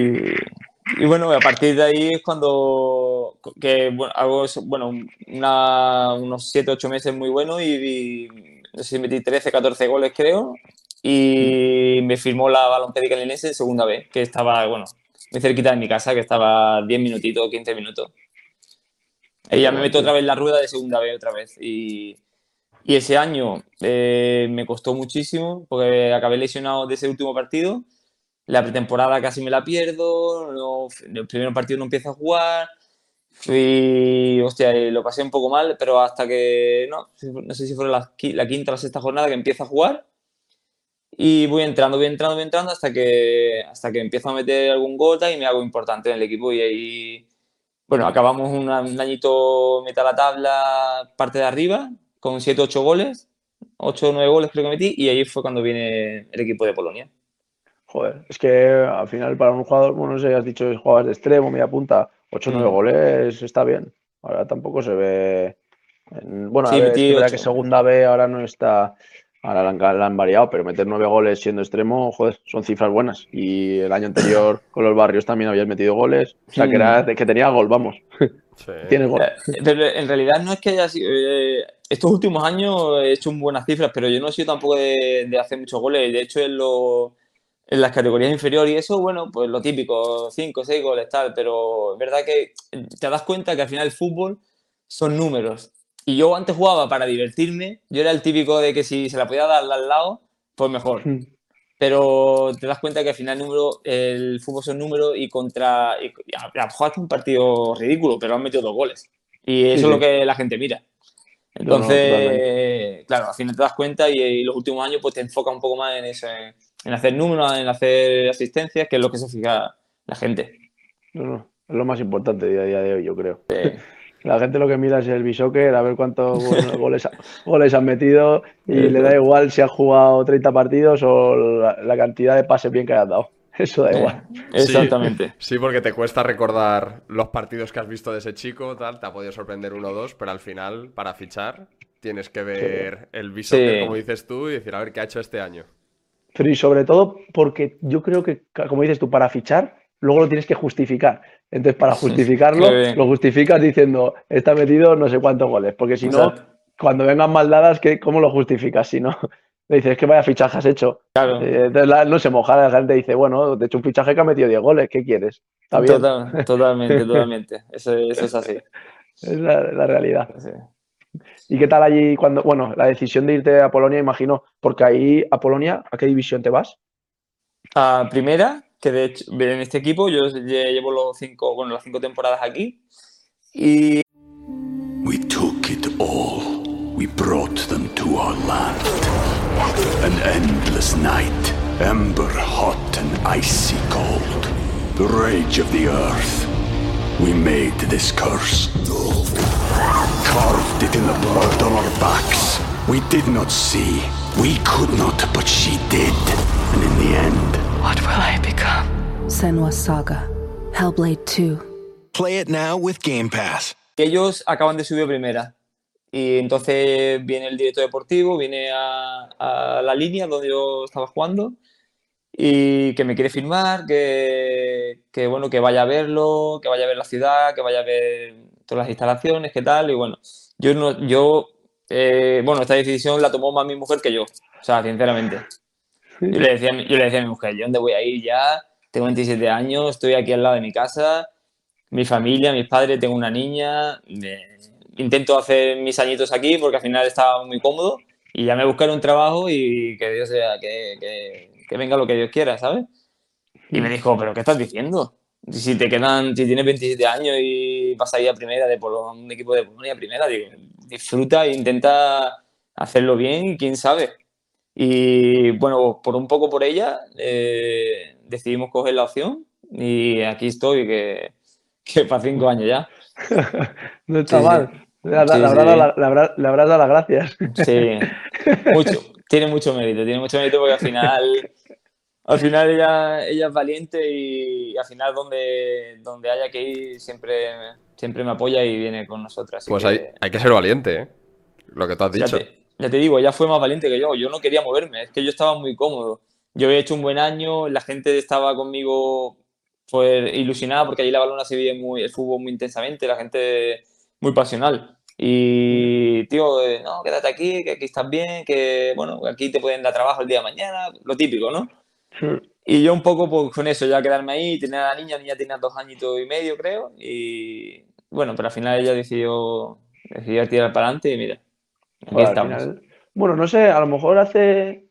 S3: Y, y bueno, a partir de ahí es cuando que, bueno, hago bueno, una- unos 7, 8 meses muy buenos y, y no sé si metí 13, 14 goles creo y me firmó la Balompédica Linense en segunda vez, que estaba, bueno, muy cerquita de mi casa, que estaba 10 minutitos, 15 minutos. Y ya me meto otra vez en la rueda de segunda vez otra vez. Y, y ese año eh, me costó muchísimo porque acabé lesionado de ese último partido. La pretemporada casi me la pierdo, no- el primer partido no empiezo a jugar. Fui, hostia, y lo pasé un poco mal, pero hasta que, no, no sé si fue la, la quinta o la sexta jornada que empiezo a jugar. Y voy entrando, voy entrando, voy entrando hasta que, hasta que empiezo a meter algún gol tal, y me hago importante en el equipo. Y ahí, bueno, acabamos una- un añito, meta la tabla, parte de arriba, con 7 8 goles, 8 o 9 goles creo que metí, y ahí fue cuando viene el equipo de Polonia.
S2: Joder, es que al final para un jugador, bueno, no sé, has dicho jugabas de extremo, media punta, 8 o 9
S3: Mm.
S2: goles, está bien. Ahora tampoco se ve. en- Bueno, a
S3: Sí,
S2: ver, es que segunda B ahora no está. Ahora la han, la han variado, pero meter 9 goles siendo extremo, joder, son cifras buenas. Y el año anterior con los barrios también habías metido goles. O sea, que, era, que tenía gol, vamos.
S1: Sí.
S2: Tiene gol.
S3: Eh, Pero en realidad no es que haya sido. eh, estos últimos años he hecho buenas cifras, pero yo no he sido tampoco de, de hacer muchos goles. De hecho, en, lo- en las categorías inferiores y eso, bueno, pues lo típico, 5, 6 goles, tal. Pero es verdad que te das cuenta que al final el fútbol son números. Y yo antes jugaba para divertirme. Yo era el típico de que si se la podía dar al lado, pues mejor.
S2: Mm.
S3: pero te das cuenta que al final el, número, el fútbol son números y contra. Y, hace un partido ridículo, pero han metido dos goles. Y eso
S2: Sí,
S3: es lo
S2: sí.
S3: que la gente mira.
S2: No, no,
S3: Entonces,
S2: totalmente.
S3: claro, al final te das cuenta y, y los últimos años pues te enfocas un poco más en eso, en, en hacer números, en hacer asistencias, que es lo que se fija la gente.
S2: No, no, es lo más importante día a día de hoy, yo creo. La gente lo que mira es el bishoker, a ver cuántos go- goles, ha- goles han metido y le da igual si han jugado 30 partidos o la, la cantidad de pases bien que hayan dado. Eso da igual.
S3: Exactamente.
S1: Sí, porque te cuesta recordar los partidos que has visto de ese chico, tal, te ha podido sorprender uno o dos, pero al final, para fichar, tienes que ver el visor,
S3: Sí.
S1: como dices tú, y decir, a ver qué ha hecho este año.
S2: Pero y sobre todo porque yo creo que, como dices tú, para fichar, luego lo tienes que justificar. Entonces, para justificarlo, lo justificas diciendo, está metido no sé cuántos goles. Porque si no, cuando vengan maldadas, ¿qué, ¿cómo lo justificas? Si no, le dices, es que vaya fichaje has hecho.
S3: Claro.
S2: Eh, entonces la- no se moja, la gente dice, bueno, de hecho un fichaje que ha metido 10 goles, ¿qué quieres? Está bien,
S3: Total- totalmente, totalmente. Eso, eso es así.
S2: es la, la realidad.
S3: Sí.
S2: ¿Y qué tal allí cuando, bueno, la decisión de irte a Polonia, imagino, porque ahí a Polonia, ¿a qué división te vas?
S3: A primera, que de hecho en este equipo yo lle- llevo los cinco, bueno, las cinco temporadas aquí. Y
S4: We took it all. We brought them to our land. An endless night, ember hot and icy cold. The rage of the earth. We made this curse. Carved it in the blood on our backs. We did not see. We could not, but she did. And in the end,
S5: What will I become?
S6: Senwa Saga. Hellblade 2.
S7: Play it now with Game Pass.
S3: ellos acaban de subir primera. Y entonces viene el director deportivo, viene a, a la línea donde yo estaba jugando y que me quiere firmar, que, que, bueno, que vaya a verlo, que vaya a ver la ciudad, que vaya a ver todas las instalaciones, qué tal. Y bueno, yo no, yo, eh, bueno, esta decisión la tomó más mi mujer que yo, o sea, sinceramente. Yo le decía, yo le decía a mi mujer, ¿yo dónde voy a ir ya? Tengo 27 años, estoy aquí al lado de mi casa, mi familia, mis padres, tengo una niña, me- intento hacer mis añitos aquí porque al final estaba muy cómodo y ya me buscaré un trabajo y que Dios sea, que, que- que venga lo que Dios quiera, ¿sabes? Y me dijo, ¿pero qué estás diciendo? Si te quedan, si tienes 27 años y vas a ir a primera de Polo- un equipo de Polonia a primera, digo, disfruta e intenta hacerlo bien quién sabe. Y bueno, por un poco por ella, eh, decidimos coger la opción y aquí estoy, que, que para cinco años ya.
S2: No está
S3: Sí, sí.
S2: mal. Le, habrá-
S3: Sí,
S2: le habrás
S3: sí.
S2: habrá- le habrás dado las gracias.
S3: Sí, mucho, tiene mucho mérito, tiene mucho mérito porque al final, al final ella, ella es valiente y, al final donde, donde haya que ir siempre, siempre me apoya y viene con nosotras.
S1: Pues
S3: que-
S1: hay, hay que ser valiente, ¿eh? Lo que tú has dicho.
S3: te, ya te digo, ella fue más valiente que yo. Yo no quería moverme, es que yo estaba muy cómodo. Yo había hecho un buen año, la gente estaba conmigo pues, ilusionada porque allí la balona se vive muy, el fútbol muy intensamente, la gente muy pasional. Y, tío, eh, no, quédate aquí, que aquí estás bien, que, bueno, aquí te pueden dar trabajo el día de mañana, lo típico, ¿no? Y yo un poco pues, con eso, ya quedarme ahí, tener a la niña, la niña tenía dos añitos y medio, creo, y bueno, pero al final ella decidió, decidió tirar para adelante y mira,
S2: Joder, al
S3: estamos.
S2: final- Bueno, no sé, a lo mejor hace,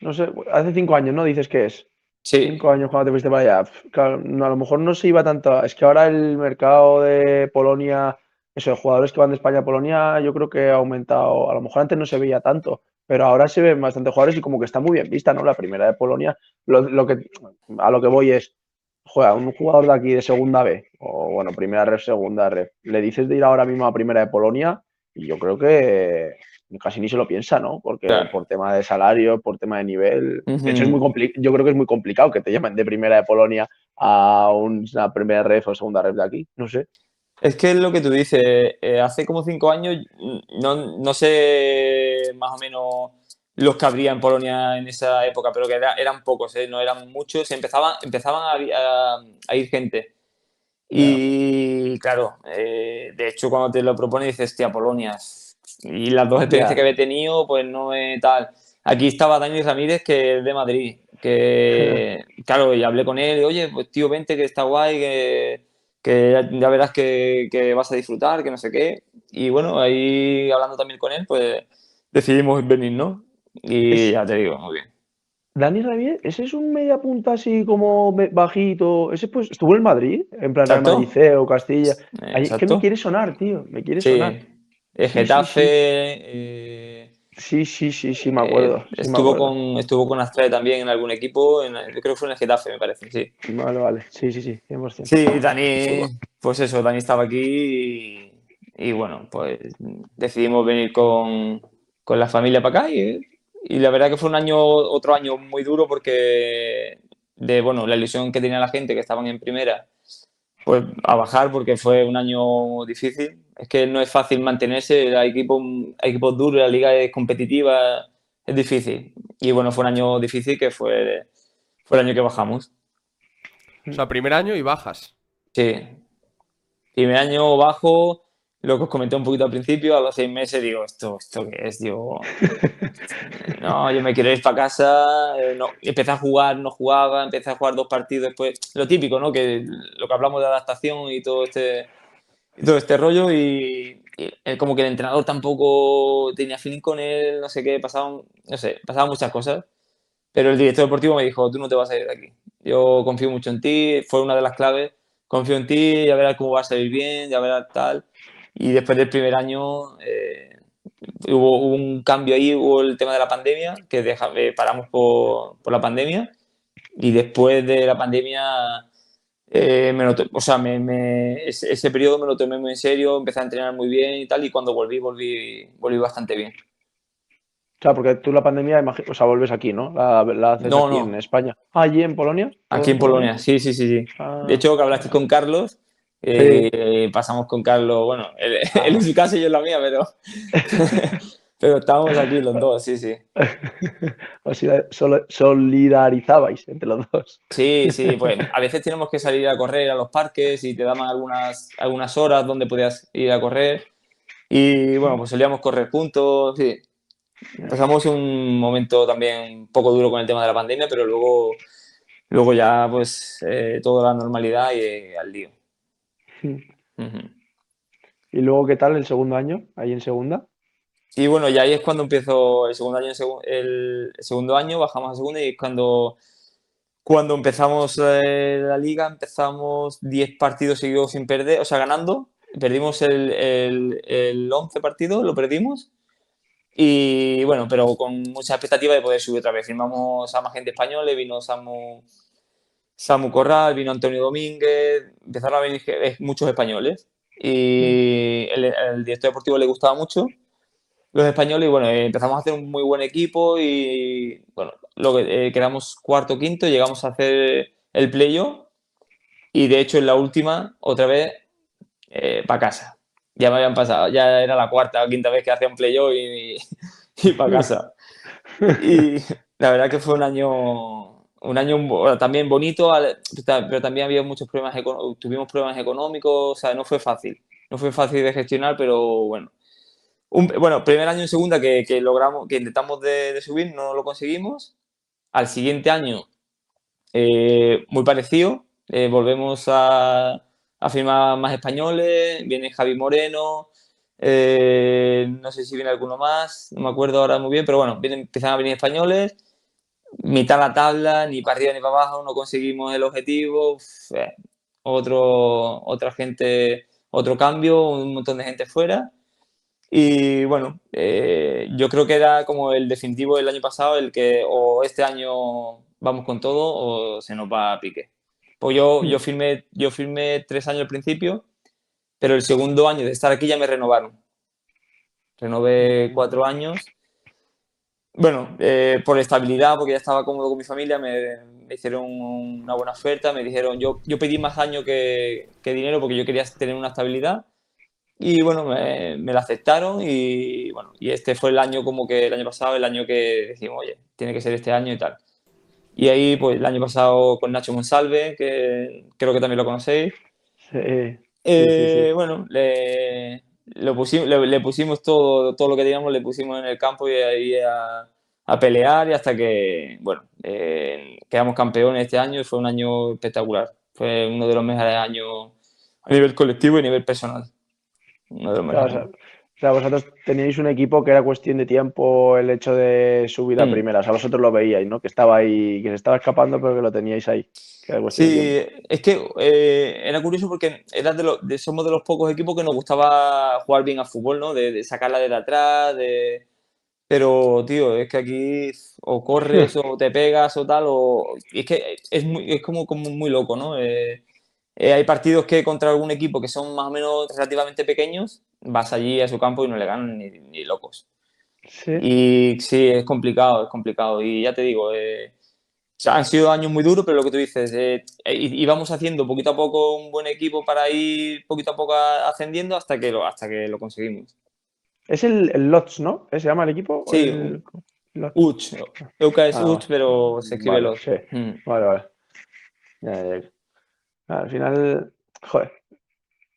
S2: no sé, hace cinco años, ¿no? Dices que es.
S3: Sí,
S2: Cinco años cuando te fuiste para allá. Pf, claro, no, a lo mejor no se iba tanto. Es que ahora el mercado de Polonia, eso, de jugadores que van de España a Polonia, yo creo que ha aumentado. A lo mejor antes no se veía tanto, pero ahora se ven bastantes jugadores y como que está muy bien vista, ¿no? La primera de Polonia. Lo, lo que, a lo que voy es, juega, un jugador de aquí de segunda B, o bueno, primera red, segunda red, le dices de ir ahora mismo a primera de Polonia, yo creo que casi ni se lo piensa, ¿no? Porque
S3: Claro.
S2: por tema de salario, por tema de nivel. De hecho, es muy yo creo que es muy complicado que te llamen de primera de Polonia a una primera ref o segunda ref de aquí. No sé.
S3: Es que es lo que tú dices, eh, hace como cinco años, mm, no, no sé más o menos los que habría en Polonia en esa época, pero que era- eran pocos, ¿eh? no eran muchos, empezaban, empezaban a, a- a ir gente. Y claro, eh, de hecho cuando te lo propones dices, tía, Polonia, y las dos experiencias que había tenido, pues no es tal. Aquí estaba Dani Ramírez, que es de Madrid, que claro, y hablé con él, y, oye, pues tío, vente, que está guay, que, que ya, verás que, que vas a disfrutar, que no sé qué. Y bueno, ahí hablando también con él, pues decidimos venir, ¿no? Y ya te digo, muy bien.
S2: Dani Ramírez, ese es un media punta así como bajito. Ese pues estuvo en el Madrid, en plan Real
S3: Exacto.
S2: Madrid C o Castilla. Es que me quiere sonar, tío. Me quiere
S3: Sí,
S2: sonar.
S3: el
S2: sí,
S3: Getafe,
S2: sí.
S3: eh,
S2: Sí, sí, sí, sí, me acuerdo.
S3: eh,
S2: me
S3: estuvo
S2: acuerdo.
S3: con estuvo con Astray también en algún equipo, en- yo creo que fue en el Getafe, me parece, sí.
S2: Vale, vale. Sí, sí, sí, 100%.
S3: Sí, Dani, pues eso, Dani estaba aquí y, y bueno, pues decidimos venir con, con la familia para acá y, y la verdad que fue un año, otro año muy duro porque de, bueno, la ilusión que tenía la gente que estaban en primera, pues a bajar porque fue un año difícil. Es que no es fácil mantenerse, hay equipos, hay equipos duros, la liga es competitiva, es difícil. Y bueno, fue un año difícil que fue, fue el año que bajamos.
S1: O sea, primer año y bajas.
S3: Sí. Primer año bajo, lo que os comenté un poquito al principio, a los seis meses digo, ¿esto, esto qué es? Digo, no, yo me quiero ir para casa. eh, no. Empecé a jugar, no jugaba, empecé a jugar dos partidos después. Lo típico, ¿no? Que lo que hablamos de adaptación y todo este, todo este rollo y, y, eh, como que el entrenador tampoco tenía feeling con él, no sé qué, pasaban, no sé, pasaban muchas cosas. Pero el director deportivo me dijo, tú no te vas a ir de aquí. Yo confío mucho en ti, fue una de las claves. Confío en ti, ya verás cómo va a salir bien, ya verás tal. Y después del primer año eh, hubo, un cambio ahí, hubo el tema de la pandemia, que deja- eh, paramos por, por la pandemia. Y después de la pandemia, eh, me lo o sea, me- me- ese, ese periodo me lo tomé muy en serio, empecé a entrenar muy bien y tal. Y cuando volví, volví, volví bastante bien.
S2: Claro, porque tú la pandemia, o sea, vuelves aquí, ¿no? La, la haces
S3: No,
S2: aquí
S3: no.
S2: en España. Ah, allí en Polonia.
S3: Aquí en Polonia, sí, sí, sí, sí.
S2: Ah,
S3: De hecho, que hablaste con Carlos, eh, pasamos con Carlos, bueno, él, él en su casa y yo en la mía, pero, pero estábamos aquí los dos, sí, sí.
S2: os solidarizabais entre los dos.
S3: Sí, sí, pues a veces tenemos que salir a correr a los parques y te daban algunas, algunas horas donde podías ir a correr. Y bueno, pues solíamos correr juntos, sí. Pasamos un momento también un poco duro con el tema de la pandemia, pero luego, luego ya pues eh, toda la normalidad y eh, al lío.
S2: ¿Y luego qué tal el segundo año, ahí en segunda?
S3: Y bueno, ya ahí es cuando empiezo el segundo año, el segundo año bajamos a segunda y es cuando, cuando empezamos eh, la liga, empezamos 10 partidos seguidos sin perder, o sea, ganando. Perdimos el, el, el 11 partido, lo perdimos. Y bueno, pero con mucha expectativa de poder subir otra vez. Firmamos a más gente española, vino Samu, Samu Corral, vino Antonio Domínguez, empezaron a venir muchos españoles. Y el, el director deportivo le gustaba mucho los españoles y bueno, eh, empezamos a hacer un muy buen equipo y bueno, lo que, eh, quedamos cuarto quinto, llegamos a hacer el playoff y de hecho en la última, otra vez, para casa. Ya me habían pasado, ya era la cuarta o quinta vez que hacía un playoff y, y, para casa. Y la verdad que fue un año, un año también bonito, pero también había muchos problemas, tuvimos problemas económicos, o sea, no fue fácil, no fue fácil de gestionar, pero bueno. Un- bueno, primer año en segunda que, que logramos, que intentamos de, de subir, no lo conseguimos. Al siguiente año, eh, muy parecido, eh, volvemos a, a firmar más españoles, viene Javi Moreno, eh, no sé si viene alguno más, no me acuerdo ahora muy bien, pero bueno, vienen, empiezan a venir españoles, mitad de la tabla, ni para arriba ni para abajo, no conseguimos el objetivo, eh, otro, otra gente, otro cambio, un montón de gente fuera. Y bueno, eh, yo creo que era como el definitivo del año pasado, el que o este año vamos con todo o se nos va a pique. Pues yo, yo, firmé, yo firmé tres años al principio, pero el segundo año de estar aquí ya me renovaron. renové cuatro años. Bueno, eh, por estabilidad, porque ya estaba cómodo con mi familia, me, me hicieron una buena oferta, me dijeron, yo, yo pedí más años que, que dinero porque yo quería tener una estabilidad. Y bueno, me, me la aceptaron y bueno, y este fue el año como que el año pasado, el año que decimos, oye, tiene que ser este año y tal. Y ahí, pues el año pasado con Nacho Monsalve, que creo que también lo conocéis.
S2: Sí, sí,
S3: Eh,
S2: sí.
S3: Bueno, le, lo pusimos, le, le pusimos todo, todo lo que teníamos, le pusimos en el campo y ahí a, a pelear y hasta que, bueno, eh, quedamos campeones este año y fue un año espectacular. Fue uno de los mejores años a nivel colectivo y a nivel personal. Uno de los mejores.
S2: Sea, vosotros teníais un equipo que era cuestión de tiempo el hecho de subir a
S3: Mm.
S2: primera. O sea, vosotros lo veíais, ¿no? Que estaba ahí, que se estaba escapando, pero que lo teníais ahí. Que
S3: Sí, es que eh, era curioso porque era de los, de- somos de los pocos equipos que nos gustaba jugar bien al fútbol, ¿no? De, de sacarla de atrás, de... Pero, tío, es que aquí o corres o te pegas o tal, o... y es que es, muy, es como, como muy loco, ¿no? Eh, eh, hay partidos que contra algún equipo que son más o menos relativamente pequeños, vas allí a su campo y no le ganan ni, ni locos.
S2: Sí.
S3: Y sí, es complicado, es complicado. Y ya te digo, eh, o sea, han sido años muy duros, pero lo que tú dices, eh, íbamos haciendo poquito a poco un buen equipo para ir poquito a poco ascendiendo hasta que lo, hasta que lo conseguimos.
S2: Es el, el Lotz, ¿no? ¿Eh? ¿Se llama el equipo?
S3: Sí,
S2: El- Lotz.
S3: Uch, Euca es
S2: Ah,
S3: Uch, pero se escribe
S2: vale, sí.
S3: Mm.
S2: Vale, vale. Ya, ya, ya. Al final, joder,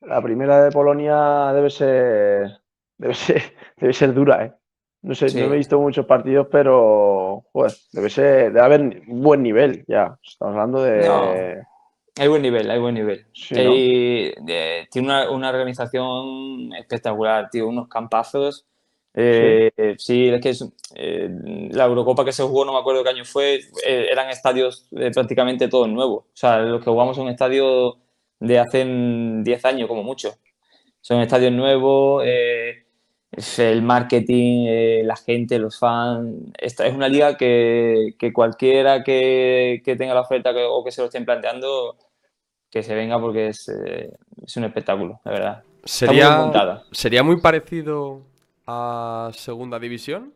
S2: la primera de Polonia debe ser, debe ser, debe ser dura, ¿eh? No sé,
S3: Sí.
S2: no he visto muchos partidos, pero, joder, debe ser, debe haber un buen nivel ya. Estamos hablando de,
S3: No. Hay buen nivel, hay buen nivel.
S2: Sí,
S3: eh, tiene una, una organización espectacular, tío, unos campazos. Eh, sí. es que es, eh, la Eurocopa que se jugó, no me acuerdo qué año fue, eh, eran estadios eh, prácticamente todos nuevos. O sea, los que jugamos son estadios de hace 10 años, como mucho. Son estadios nuevos, eh, el marketing, eh, la gente, los fans. Esta es una liga que, que cualquiera que, que tenga la oferta que- o que se lo estén planteando, que se venga porque es, eh, es un espectáculo, la verdad. Está muy
S1: sería muy parecido a Segunda División.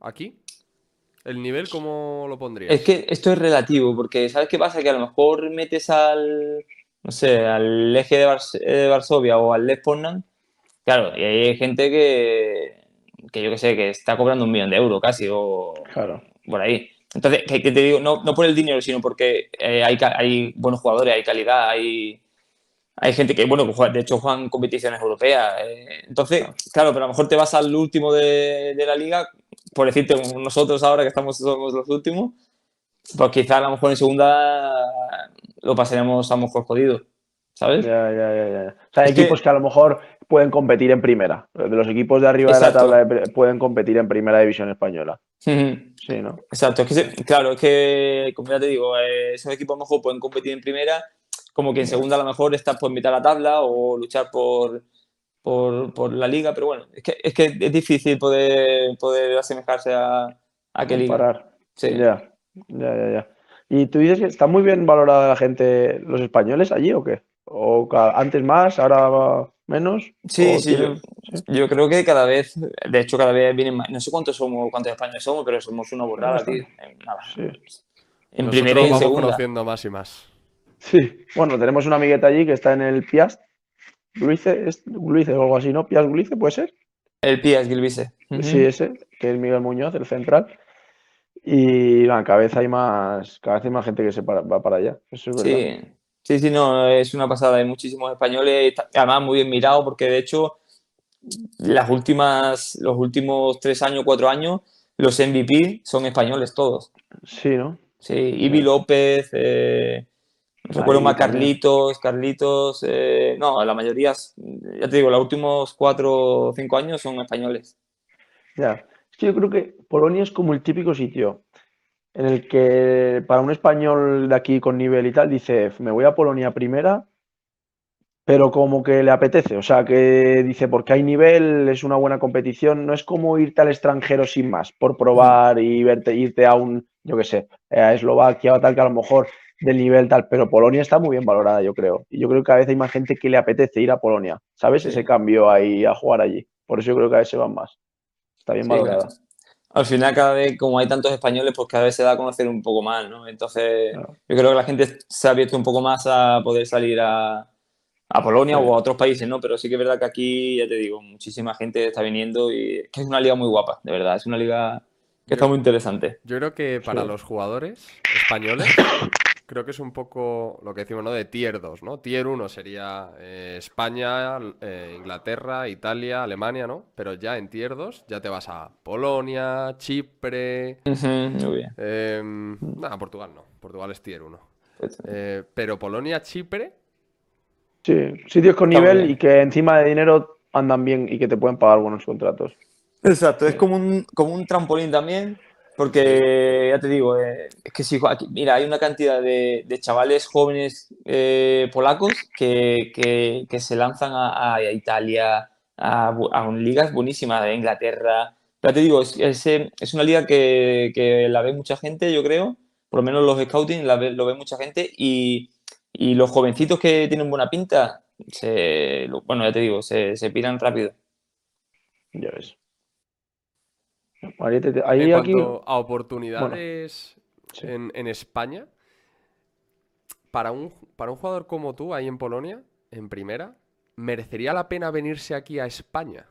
S1: Aquí. ¿El nivel cómo lo pondrías?
S3: Es que esto es relativo, porque ¿sabes qué pasa? Que a lo mejor metes al, no sé, al eje de, Vars- eh, de Varsovia o al Lech Poznan, claro, y hay gente que, que yo que sé, que está cobrando un millón de euros casi, o
S2: Claro.
S3: por ahí. Entonces, que, te digo, no, no por el dinero, sino porque eh, hay, hay buenos jugadores, hay calidad, hay, hay gente que, bueno, que juega- de hecho juegan competiciones europeas. eh, entonces, claro, pero a lo mejor te vas al último de, de la liga, por decirte, nosotros ahora que estamos somos los últimos, pues quizá a lo mejor en segunda lo pasaremos a lo mejor jodido, ¿sabes?
S2: Ya, ya, ya, ya. O sea, hay
S3: Es que-
S2: equipos que a lo mejor pueden competir en primera. De los equipos de arriba de
S3: Exacto.
S2: la tabla de pueden competir en primera división española. Sí, ¿no?
S3: Exacto, es que, claro, es que, como ya te digo, eh, esos equipos a lo mejor pueden competir en primera, como que en segunda a lo mejor estás por mitad de la tabla o luchar por, por, por la liga, pero bueno, es que es, que es difícil poder, poder asemejarse a, a qué liga. Sí.
S2: Ya, ya, ya, ya. ¿Y tú dices que está muy bien valorada la gente, los españoles allí o qué? ¿O antes más, ahora menos?
S3: Sí,
S2: ¿O
S3: sí, yo, yo creo que cada vez, de hecho, cada vez vienen más. No sé cuántos somos, cuántos españoles somos, pero somos una borrada, tío. Nada.
S2: Sí.
S3: En
S1: Nosotros
S3: primera y en segunda.
S1: conociendo más y más.
S2: Sí. Bueno, tenemos una amigueta allí que está en el Piast. Gluice, es Gluice o algo así, ¿no? Piast Gluice, ¿puede ser?
S3: El Pias Gilvise.
S2: Sí, ese, que es Miguel Muñoz, el central. Y bueno, cada vez hay más, cada vez hay más gente que se para- va para allá. Eso es verdad.
S3: Sí, sí, sí, no, es una pasada. Hay muchísimos españoles, además muy bien mirado, porque de hecho, las últimas, los últimos tres años, cuatro años, los MVP son españoles todos.
S2: Sí, ¿no?
S3: Sí, Ibi López, eh, recuerdo más. Carlitos, Carlitos, eh, no, la mayoría, ya te digo, los últimos cuatro o cinco años son españoles.
S2: Ya. Es que yo creo que Polonia es como el típico sitio en el que para un español de aquí con nivel y tal dice, me voy a Polonia primera, pero como que le apetece, o sea, que dice, porque hay nivel, es una buena competición, no es como irte al extranjero sin más, por probar y verte, irte a un, yo qué sé, a Eslovaquia o tal, que a lo mejor del nivel tal, pero Polonia está muy bien valorada, yo creo. Y yo creo que cada vez hay más gente que le apetece ir a Polonia, ¿sabes?
S3: Sí.
S2: Ese cambio ahí a jugar allí. Por eso yo creo que a veces van más. Está bien
S3: Sí,
S2: valorada.
S3: claro. Al final, cada vez, como hay tantos españoles, pues cada vez se da a conocer un poco más, ¿no? Entonces,
S2: Claro.
S3: yo creo que la gente se ha abierto un poco más a poder salir a, a Polonia
S2: Sí.
S3: o a otros países, ¿no? Pero sí que es verdad que aquí, ya te digo, muchísima gente está viniendo y es que es una liga muy guapa, de verdad. Es una liga que está muy interesante.
S1: Yo creo que para
S2: Sí.
S1: los jugadores españoles, creo que es un poco lo que decimos, ¿no? De tier 2, ¿no? Tier 1 sería eh, España, eh, Inglaterra, Italia, Alemania, ¿no? Pero ya en tier 2 ya te vas a Polonia, Chipre,
S3: Muy bien.
S1: em, nada, Portugal no. Portugal es tier 1.
S3: Perfecto.
S1: Eh, pero Polonia, Chipre,
S2: Sí, sitios con nivel
S3: bien.
S2: y que encima de dinero andan bien y que te pueden pagar buenos contratos.
S3: Exacto, es como un, como un trampolín también, porque ya te digo, eh, es que si, aquí- mira, hay una cantidad de, de chavales jóvenes eh, polacos que, que- que se lanzan a, a Italia, a, a un- ligas buenísimas de Inglaterra. Pero ya te digo, es, es, eh, es una liga que, que la ve mucha gente, yo creo, por lo menos los scouting la ve- lo ve mucha gente y, y los jovencitos que tienen buena pinta, se, bueno, ya te digo, se, se piran rápido.
S2: Ya ves. Te- ahí
S1: en
S2: aquí.
S1: cuanto a oportunidades
S2: Sí.
S1: en, en España, para un, para un jugador como tú, ahí en Polonia, en primera, ¿merecería la pena venirse aquí a España?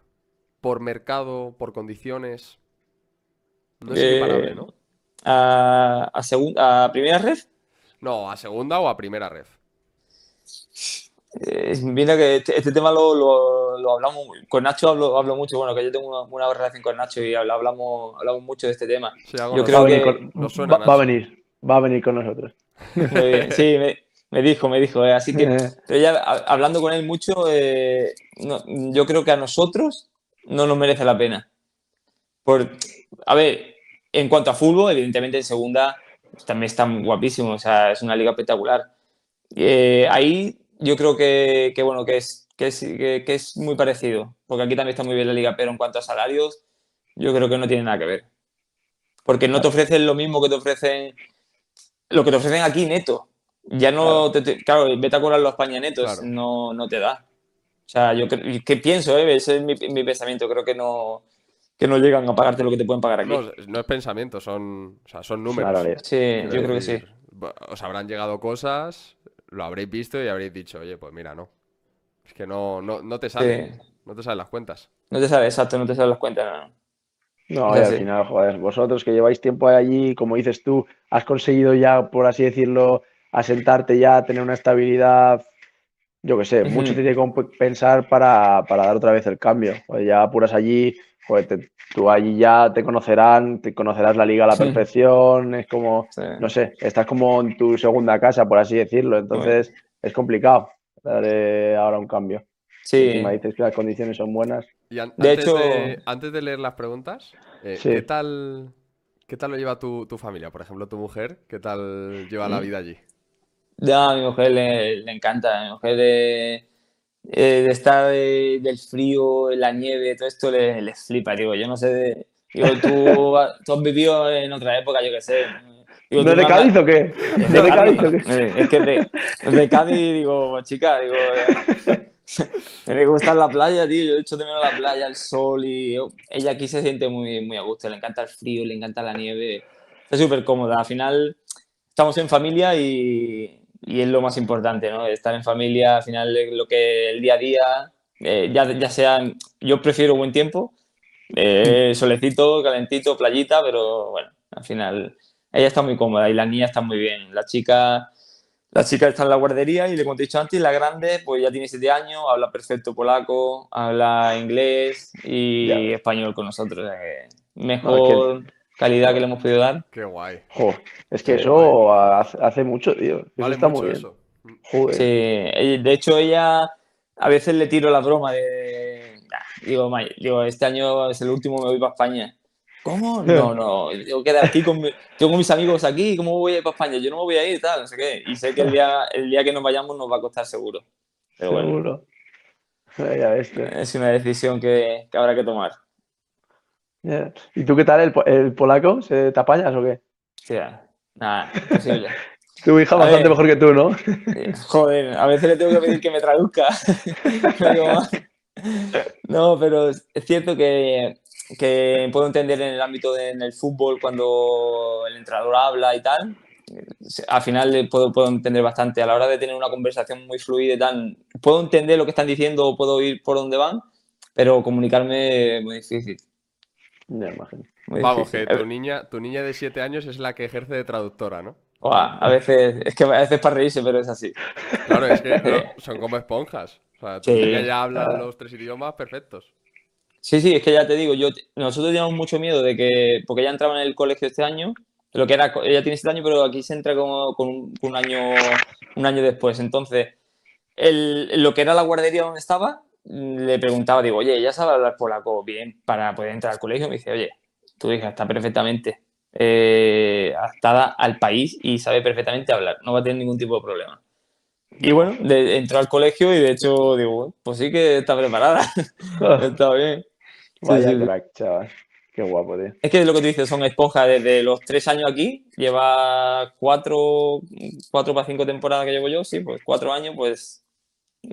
S1: Por mercado, por condiciones. No es
S3: Eh,
S1: equiparable, ¿no?
S3: a, a, segun- a primera red.
S1: No, a segunda o a primera ref.
S3: Eh, mira que este, este tema lo, lo- lo hablamos con Nacho hablo, hablo mucho bueno que yo tengo una, una relación con Nacho y habla- hablamos hablamos mucho de este tema
S1: Sí,
S3: Yo creo
S2: va, a venir
S3: que
S2: con,
S1: nos suena,
S2: va- va a venir. Va a venir con nosotros.
S3: Muy bien. sí me, me dijo me dijo eh, así que pero ya a- hablando con él mucho eh, no- yo creo que a nosotros no nos merece la pena por a ver en cuanto a fútbol evidentemente en segunda también está guapísimo o sea es una liga espectacular Eh, ahí yo creo que, que, bueno, que es, que, es, que, que es muy parecido, porque aquí también está muy bien la liga, pero en cuanto a salarios, yo creo que no tiene nada que ver. Porque no te ofrecen lo mismo que te ofrecen, lo que te ofrecen aquí neto. Ya no, te, te- claro, vete a cobrarlo a España netos,
S1: Claro.
S3: no, no te da. O sea, yo cre- que pienso, ¿eh? ese es mi, mi pensamiento, creo que no, que no llegan a pagarte lo que te pueden pagar aquí.
S1: No, no es pensamiento, son, o sea, son números.
S2: realidad.
S3: Sí, yo creo que sí.
S1: Os habrán llegado cosas, lo habréis visto y habréis dicho, oye, pues mira, no. Es que no, no, no te salen,
S3: Sí.
S1: no te salen las cuentas.
S3: No te sabes, exacto, no te sabes las cuentas. no, no.
S2: Y al final, joder, vosotros que lleváis tiempo allí, como dices tú, has conseguido ya, por así decirlo, asentarte ya, tener una estabilidad, yo qué sé, mucho te tiene que pensar para, para dar otra vez el cambio. Joder, ya apuras allí, te- tú allí ya te conocerán, te conocerás la liga a la
S3: Sí.
S2: perfección, es como,
S3: Sí.
S2: no sé, estás como en tu segunda casa, por así decirlo, entonces es complicado dar eh, ahora un cambio.
S3: Sí.
S2: Encima dices que las condiciones son buenas.
S1: Y an-
S3: De
S1: antes,
S3: hecho-
S1: de, antes de leer las preguntas, eh,
S2: Sí.
S1: ¿qué tal, qué tal lo lleva tu, tu familia? Por ejemplo, tu mujer, ¿qué tal lleva la
S3: Mm.
S1: vida allí?
S3: Ya, a mi mujer le, le encanta. A mi mujer de, eh, de estar de- del frío, la nieve, todo esto le, le flipa. Digo, yo no sé. de- digo, tú, tú has vivido en otra época, yo qué sé. Digo,
S2: ¿No de Cádiz o qué? ¿No de Cádiz o qué?
S3: Eh, Es que de, de Cádiz, digo, chica, digo, eh, me gusta la playa, tío. Yo he hecho de menos la playa, el sol y ella aquí se siente muy, muy a gusto. Le encanta el frío, le encanta la nieve. Está súper cómoda. Al final estamos en familia y, y es lo más importante, ¿no? Estar en familia, al final es lo que el día a día, eh, ya, ya sea, yo prefiero buen tiempo, eh, solecito, calentito, playita, pero bueno, al final ella está muy cómoda y la niña está muy bien. La chica, la chica está en la guardería y como te he dicho antes, la grande pues ya tiene 7 años, habla perfecto polaco, habla inglés y
S2: Ya.
S3: español con nosotros. o sea que mejor calidad que le hemos podido dar.
S1: Qué guay.
S2: Jo, es que
S1: Qué
S2: eso hace, hace mucho, tío. Eso
S1: Vale
S2: está
S1: mucho
S2: muy bien.
S1: eso.
S2: Joder.
S3: Sí, eh, de hecho ella a veces le tiro la broma de, "Nah", digo, "May, digo, este año es el último, me voy para España. ¿Cómo? No, no, tengo que aquí con, mi- tengo mis amigos aquí, ¿cómo voy a ir para España? Yo no me voy a ir, tal, no sé qué. Y sé que el día, el día que nos vayamos nos va a costar seguro. Pero bueno,
S2: Seguro.
S3: Es una decisión que, que habrá que tomar.
S2: Ya. ¿Y tú qué tal el, el polaco? ¿Se te apañas o qué?
S3: Hostia, nada, imposible.
S2: Tu hija
S3: A
S2: bastante
S3: ver.
S2: mejor que tú, ¿no?
S3: Joder, a veces le tengo que pedir que me traduzca. Pero, No, pero es cierto que, que puedo entender en el ámbito del fútbol cuando el entrenador habla y tal. Al final puedo, puedo entender bastante. A la hora de tener una conversación muy fluida y tal, puedo entender lo que están diciendo o puedo ir por donde van, pero comunicarme es muy difícil.
S2: Ya imagino.
S3: muy
S1: Vamos,
S3: difícil.
S1: que tu niña, tu niña de 7 años es la que ejerce de traductora, ¿no?
S3: A veces, es que a veces para reírse, pero es así.
S1: Claro, es que no, son como esponjas. O sea, tu
S3: Sí.
S1: niña ya habla los tres idiomas perfectos.
S3: Sí, sí, es que ya te digo, yo nosotros teníamos mucho miedo de que, porque ella entraba en el colegio este año, lo que era, ella tiene siete años, pero aquí se entra como con un, año, un año después. Entonces, el- lo que era la guardería donde estaba, le preguntaba, digo, oye, ¿ella sabe hablar polaco bien para poder entrar al colegio? Me dice, oye, tu hija está perfectamente eh, adaptada al país y sabe perfectamente hablar, no va a tener ningún tipo de problema. Y bueno, de- entró al colegio y de hecho digo, pues sí que está preparada, está bien.
S2: Vaya
S3: sí, sí.
S2: crack, chaval. Qué guapo, tío.
S3: Es que es lo que tú dices, son esponjas desde los tres años aquí, lleva cuatro, cuatro para cinco temporadas que llevo yo, sí, pues cuatro años, pues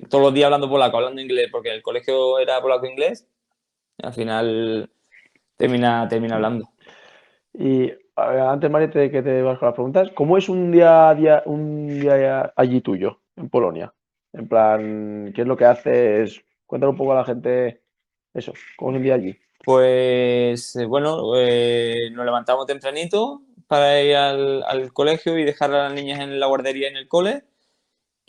S3: todos los días hablando polaco, hablando inglés, porque el colegio era polaco-inglés, al final termina, termina hablando.
S2: Y a ver, antes, Mariette, de que te vas con las preguntas, ¿cómo es un día, día, un día allí tuyo, en Polonia? En plan, ¿qué es lo que haces? Cuéntale un poco a la gente eso, ¿cómo es un día allí?
S3: Pues eh, bueno, eh, nos levantamos tempranito para ir al, al colegio y dejar a las niñas en la guardería en el cole.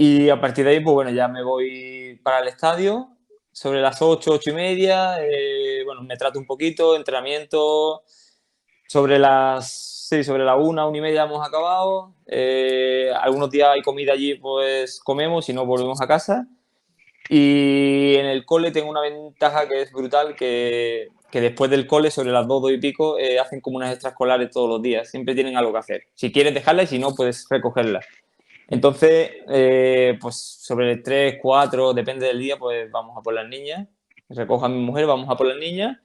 S3: Y a partir de ahí, pues bueno, ya me voy para el estadio sobre las 8, 8 y media. eh, bueno, me trato un poquito, entrenamiento. Sobre las, sí, sobre la 1, 1 y media hemos acabado. eh, algunos días hay comida allí, pues comemos y no volvemos a casa. Y en el cole tengo una ventaja que es brutal, que, que después del cole, sobre las 2, 2 y pico, eh, hacen como unas extraescolares todos los días. Siempre tienen algo que hacer. Si quieres dejarla y si no, puedes recogerla. Entonces, eh, pues sobre 3, 4, depende del día, pues vamos a por las niñas. Recojo a mi mujer, vamos a por las niñas.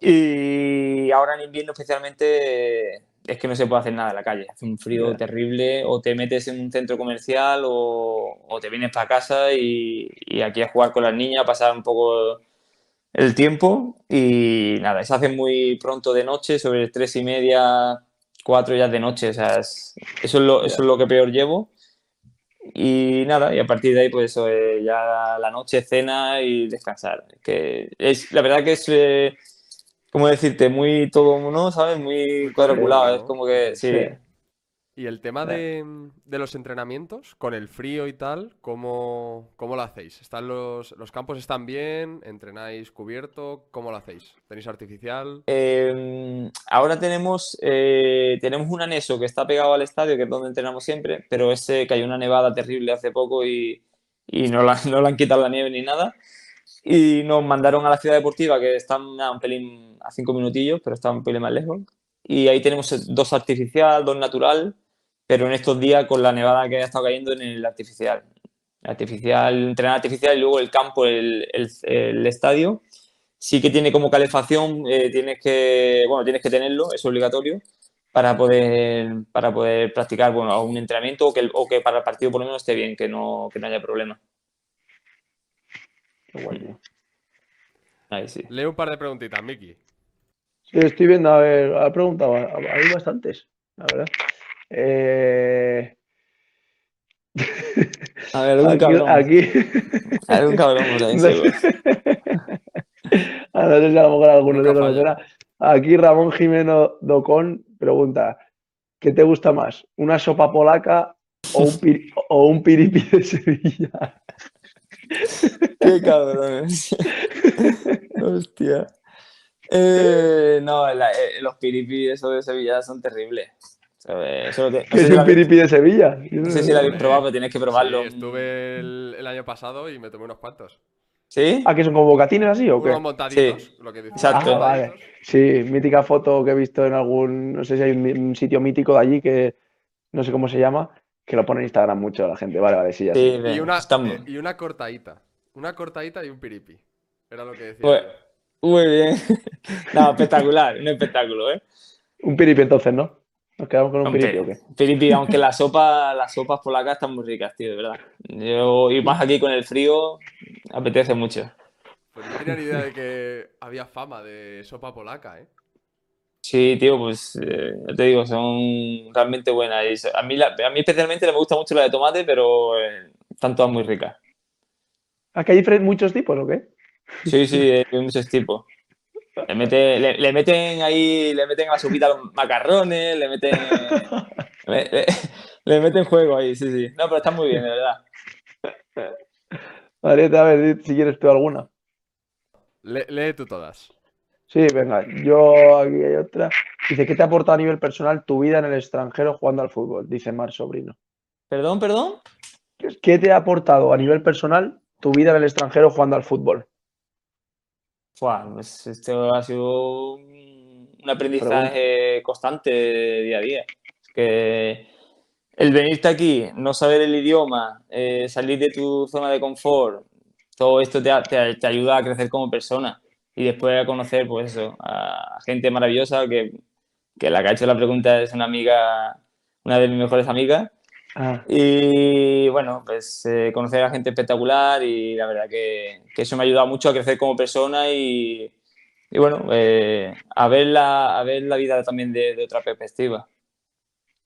S3: Y ahora en invierno especialmente es que no se puede hacer nada en la calle. Hace un frío
S2: Ya.
S3: terrible, o te metes en un centro comercial o, o te vienes para casa y, y aquí a jugar con las niñas, a pasar un poco el tiempo. Y nada, se hace muy pronto de noche, sobre tres y media, cuatro ya de noche. O sea, es- eso, es lo, eso es lo que peor llevo. Y nada, y a partir de ahí, pues eso, eh, ya la noche, cena y descansar. Que es, la verdad que es, eh, ¿cómo decirte? Muy todo, ¿no? ¿Sabes? Muy cuadriculado. Es como que, sí.
S2: Sí.
S1: Y el tema de, de los entrenamientos, con el frío y tal, ¿cómo, cómo lo hacéis? ¿Están los, ¿Los campos están bien? ¿Entrenáis cubierto? ¿Cómo lo hacéis? ¿Tenéis artificial?
S3: Eh, ahora tenemos, eh, tenemos un anexo que está pegado al estadio, que es donde entrenamos siempre, pero ese cayó una nevada terrible hace poco y, y no, la, no le han quitado la nieve ni nada. Y nos mandaron a la ciudad deportiva, que está a un pelín, a cinco minutillos, pero está un pelín más lejos. Y ahí tenemos dos artificial, dos natural, pero en estos días con la nevada que ha estado cayendo en el artificial. Artificial, entrenar artificial y luego el campo, el, el- el estadio sí que tiene como calefacción, eh, tienes que, bueno, tienes que tenerlo, es obligatorio, para poder, para poder practicar, bueno, un entrenamiento o que, el- o que para el partido por lo menos esté bien, que no, que no haya problema. Ahí sí.
S1: Leo un par de preguntitas, Miki.
S2: Estoy viendo, a ver, ha preguntado, hay bastantes, la verdad. Eh,
S3: A ver, un
S2: aquí,
S3: cabrón.
S2: aquí,
S3: A ver, un cabrón, por ahí,
S2: Ah, no sé si a lo mejor alguno de los. Aquí Ramón Jimeno Docón pregunta, ¿qué te gusta más, una sopa polaca o un, piri- o un piripi de Sevilla?
S3: Qué cabrón. Hostia. Eh, no, la- eh, los piripi, eso de Sevilla son terribles. ¿Sabes? Eso te- no
S2: ¿Qué es
S3: si
S2: un piripi de Sevilla?
S3: No sé si la habéis probado, pero tienes que probarlo.
S1: Sí, estuve el, el año pasado y me tomé unos cuantos.
S3: ¿Sí?
S2: ¿Ah, que son como bocatines así o qué?
S1: Unos montaditos, lo que decía.
S3: Exacto.
S2: Ah, vale. Sí, mítica foto que he visto en algún, no sé si hay un, un sitio mítico de allí que no sé cómo se llama, que lo pone en Instagram mucho la gente. Vale, vale, sí, ya
S3: Sí,
S1: Y una, eh, y una cortadita. Una cortadita y un piripi. Era lo que decía.
S3: Pues-. Muy bien. No, espectacular, un espectáculo, ¿eh?
S2: Un piripi entonces, ¿no? ¿Nos quedamos con un piripi o qué?
S3: Piripi, aunque la sopa, las sopas polacas están muy ricas, tío, de verdad. Yo, y más aquí con el frío, apetece mucho.
S1: Pues no tenía ni idea de que había fama de sopa polaca, ¿eh?
S3: Sí, tío, pues eh, ya te digo, son realmente buenas. Y a, mí la- a mí especialmente me gusta mucho la de tomate, pero eh, están todas muy ricas.
S2: ¿Aquí hay muchos tipos o qué?
S3: Sí, sí, hay muchos tipos. Le, mete- le, le meten ahí, le meten a la sopita los macarrones, le meten. Le, le- le meten juego ahí, sí, sí. No, pero está muy bien, de verdad.
S2: Mariette, a ver, si quieres tú alguna.
S1: Le- lee tú todas.
S2: Sí, venga, yo aquí hay otra. Dice, ¿qué te ha aportado a nivel personal tu vida en el extranjero jugando al fútbol? Dice Mar Sobrino.
S3: Perdón, perdón.
S2: ¿Qué te ha aportado a nivel personal tu vida en el extranjero jugando al fútbol?
S3: Pues esto ha sido un un aprendizaje constante día a día. Que el venirte aquí, no saber el idioma, eh, salir de tu zona de confort, todo esto te- te ayuda a crecer como persona y después a conocer, pues eso, a gente maravillosa que, que la que ha hecho la pregunta es una amiga, una de mis mejores amigas.
S2: Ah,
S3: Y bueno, pues eh, conocer a gente espectacular y la verdad que, que eso me ha ayudado mucho a crecer como persona y, y bueno, eh, a, ver la, a ver la vida también de, de otra perspectiva.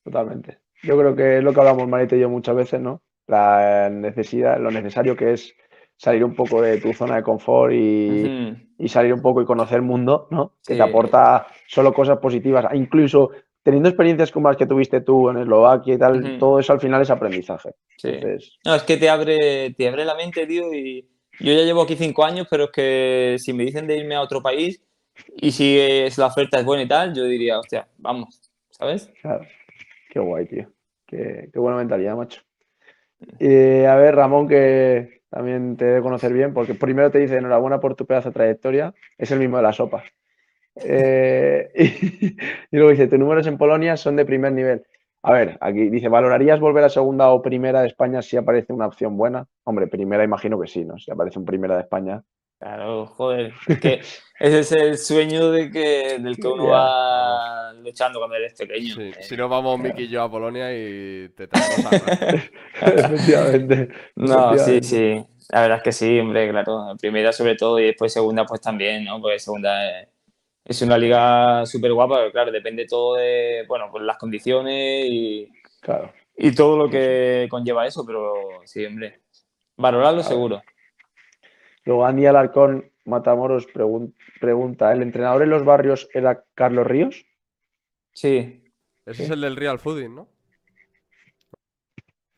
S2: totalmente. Yo creo que es lo que hablamos Mariette y yo muchas veces, ¿no? La necesidad, lo necesario que es salir un poco de tu zona de confort y, y salir un poco y conocer el mundo, ¿no? Que te aporta solo cosas positivas. Incluso teniendo experiencias como las que tuviste tú en Eslovaquia y tal, todo eso al final es aprendizaje.
S3: Sí.
S2: Entonces,
S3: No, es que te abre, te abre la mente, tío, y yo ya llevo aquí cinco años, pero es que si me dicen de irme a otro país y si es, la oferta es buena y tal, yo diría, hostia, vamos, ¿sabes?
S2: claro, qué guay, tío. Qué, qué buena mentalidad, macho. Eh, a ver, Ramón, que también te debe conocer bien, porque primero te dice enhorabuena por tu pedazo de trayectoria, es el mismo de la sopa. Eh, y, y luego dice, tus números en Polonia son de primer nivel. A ver, aquí dice, ¿valorarías volver a segunda o primera de España si aparece una opción buena? Hombre, primera imagino que sí, ¿no? Si aparece un primera de España.
S3: Claro, joder, es que ese es el sueño de que, del que uno va luchando cuando eres pequeño.
S1: Sí,
S3: Eh,
S1: Si no, vamos Miki y yo a Polonia y te traemos a...
S2: Efectivamente.
S3: No, sí, sí. La verdad es que sí, hombre, claro. Primera sobre todo y después segunda pues también, ¿no? Porque segunda es, es una liga súper guapa, pero claro, depende todo de, bueno, pues las condiciones y,
S2: Claro.
S3: y todo lo que conlleva eso, pero sí, hombre. Valorarlo
S2: Claro.
S3: seguro.
S2: Luego Andy Alarcón Matamoros pregun- pregunta, ¿el entrenador en los barrios era Carlos Ríos?
S3: Sí.
S1: Ese es el del Real Fooding, ¿no?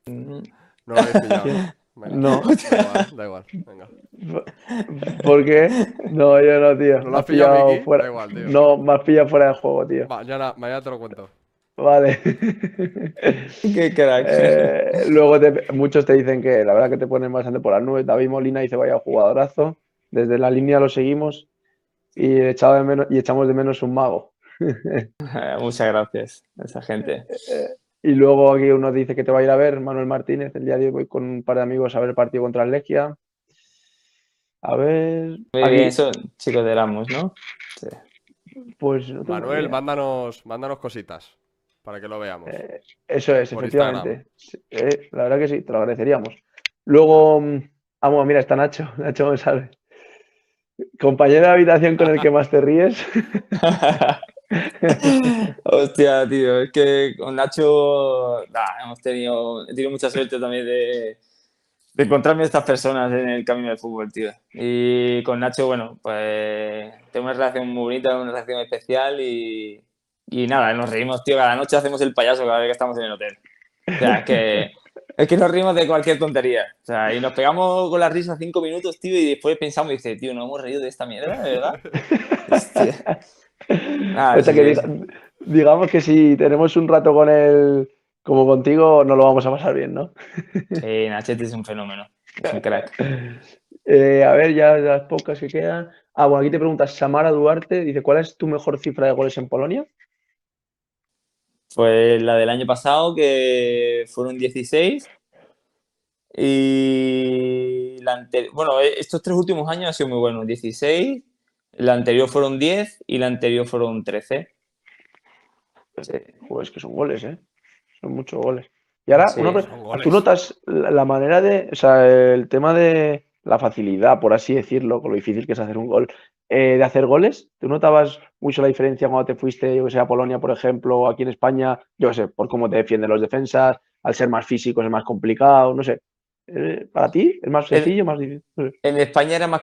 S3: Mm,
S1: No lo habéis pillado. Venga,
S2: No.
S1: Da igual, da igual. Venga.
S2: ¿Por qué? No, yo no, tío.
S1: ¿No lo has pillado,
S2: pillado fuera.
S1: Da igual, tío.
S2: No, me has pillado fuera de juego, tío.
S1: Mañana, mañana te lo cuento.
S2: Vale.
S3: Qué crack.
S2: Eh, luego te- muchos te dicen que la verdad que te ponen bastante por las nubes. David Molina dice, vaya jugadorazo. Desde la línea lo seguimos y, echaba de menos, y echamos de menos un mago.
S3: Muchas gracias a esa gente.
S2: Y luego aquí uno dice que te va a ir a ver, Manuel Martínez. El día de hoy voy con un par de amigos a ver el partido contra el Legia. A ver.
S3: Muy
S2: aquí,
S3: bien, son chicos de Erasmus, ¿no? Sí.
S2: Pues no
S1: Manuel,
S2: idea.
S1: mándanos, mándanos cositas para que lo veamos.
S2: Eh, Eso es,
S1: Por
S2: efectivamente. Eh, la verdad que sí, te lo agradeceríamos. Luego, mm, ah, bueno, mira, está Nacho, Nacho González. Compañero de habitación con el que más te ríes.
S3: Hostia, tío, es que con Nacho nah, hemos tenido, he tenido mucha suerte también de, de encontrarme estas personas en el camino del fútbol, tío. Y con Nacho, bueno, pues tengo una relación muy bonita, una relación especial y, y nada, nos reímos, tío, cada noche hacemos el payaso cada vez que estamos en el hotel. O sea, es que, es que nos reímos de cualquier tontería. O sea, y nos pegamos con la risa cinco minutos, tío, y después pensamos y dice, tío, ¿no hemos reído de esta mierda, de verdad? Hostia. Ah,
S2: O sea
S3: sí,
S2: que diga- digamos que si tenemos un rato con él como contigo, no lo vamos a pasar bien, ¿no?
S3: Sí, Nachete es un fenómeno. Es un crack.
S2: Eh, a ver, ya las pocas que quedan. Ah, bueno, aquí te preguntas, Samara Duarte dice, ¿cuál es tu mejor cifra de goles en Polonia?
S3: Pues la del año pasado, que fueron 16. Y la anterior, bueno, eh, estos tres últimos años han sido muy buenos. 16, la anterior fueron 10 y la anterior fueron 13. Sí.
S2: Joder, es que son goles, ¿eh? Son muchos goles. Y ahora,
S3: Sí,
S2: una. ¿tú notas la, manera de, o sea, el tema de la facilidad, por así decirlo, con lo difícil que es hacer un gol, eh, de hacer goles? ¿Tú notabas mucho la diferencia cuando te fuiste, yo que sé, a Polonia, por ejemplo, o aquí en España? Yo que sé, por cómo te defienden los defensas, al ser más físicos es más complicado, no sé. Eh, ¿Para ti es más sencillo, más difícil? No sé.
S3: En España era más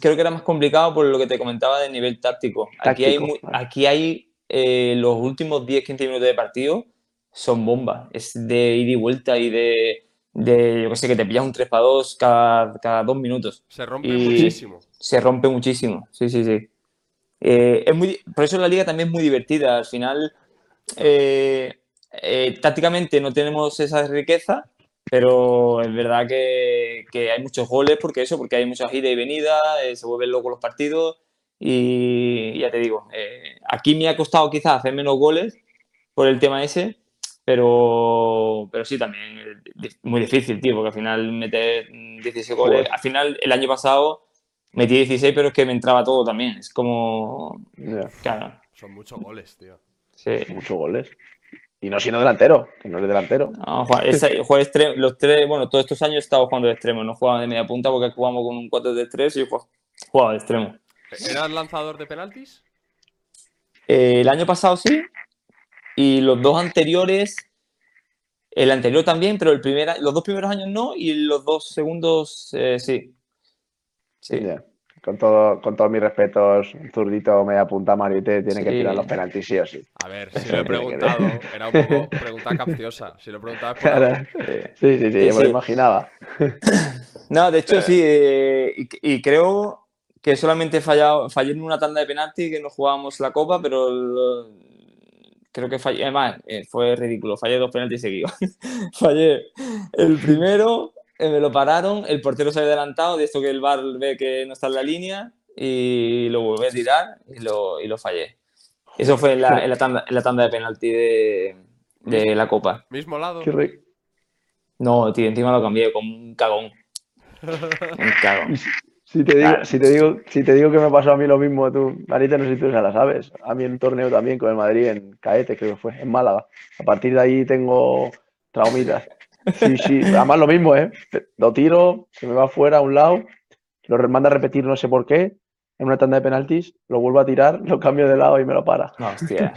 S3: Creo que era más complicado por lo que te comentaba del nivel táctico. Aquí hay,
S2: Táctico,
S3: mu-
S2: vale.
S3: aquí hay eh, los últimos 10-15 minutos de partido son bombas. Es de ida y vuelta y de, de yo que sé, que te pillas un 3 para 2 cada, cada dos minutos.
S1: Se rompe
S3: Y-
S1: muchísimo.
S3: Se rompe muchísimo. Sí, sí, sí. Eh, es muy, por eso la liga también es muy divertida. Al final, eh, eh, tácticamente no tenemos esa riqueza, pero es verdad que, que hay muchos goles porque eso, porque hay muchas ida y venida, eh, se vuelven locos los partidos y ya te digo, eh, aquí me ha costado quizás hacer menos goles por el tema ese, pero, pero sí también es muy difícil, tío, porque al final meter 16 goles,
S2: Joder.
S3: al final el año pasado metí 16, pero es que me entraba todo también, es como, claro,
S1: Son muchos goles, tío.
S3: sí.
S2: muchos goles. Y no siendo delantero, que no es delantero.
S3: No, Juan- esa- juego de extremo- los tres, bueno, todos estos años he estado jugando de extremo, no jugaba de media punta porque jugamos con un 4 de 3 y jugaba- de extremo.
S1: ¿Eras lanzador de penaltis?
S3: Eh, el año pasado sí, y los dos anteriores, el anterior también, pero el primer, los dos primeros años no, y los dos segundos eh, sí. Sí.
S2: Con, todo, con todos mis respetos, zurdito media punta Mariette tiene que tirar los penaltis sí o sí.
S1: A ver, si lo he preguntado, era un poco pregunta capciosa. Si lo preguntabas por
S2: Claro. Sí, sí, sí,
S3: Sí,
S2: yo me lo imaginaba.
S3: No, de hecho sí, eh, y, y creo que solamente he fallado, fallé en una tanda de penalti que no jugábamos la copa, pero lo- creo que fallé, además eh, fue ridículo, fallé dos penaltis seguidos. fallé el primero, eh, me lo pararon, el portero se había adelantado, de esto que el VAR ve que no está en la línea, y lo volví a tirar y lo, y lo fallé. Eso fue en la, en la tanda, en la tanda de penalti de, de la copa.
S1: Mismo lado.
S3: No, tío, encima lo cambié como un cagón. Un cagón.
S2: Si te, digo,
S3: Claro.
S2: si, te digo, si te digo que me pasó a mí lo mismo, tú, Marita, no sé si tú ya la sabes. A mí en un torneo también con el Madrid, en Caete, creo que fue, en Málaga. A partir de ahí tengo traumitas. Sí, sí, además lo mismo, ¿eh? Lo tiro, se me va fuera a un lado, lo manda a repetir no sé por qué, en una tanda de penaltis, lo vuelvo a tirar, lo cambio de lado y me lo para.
S3: No, hostia,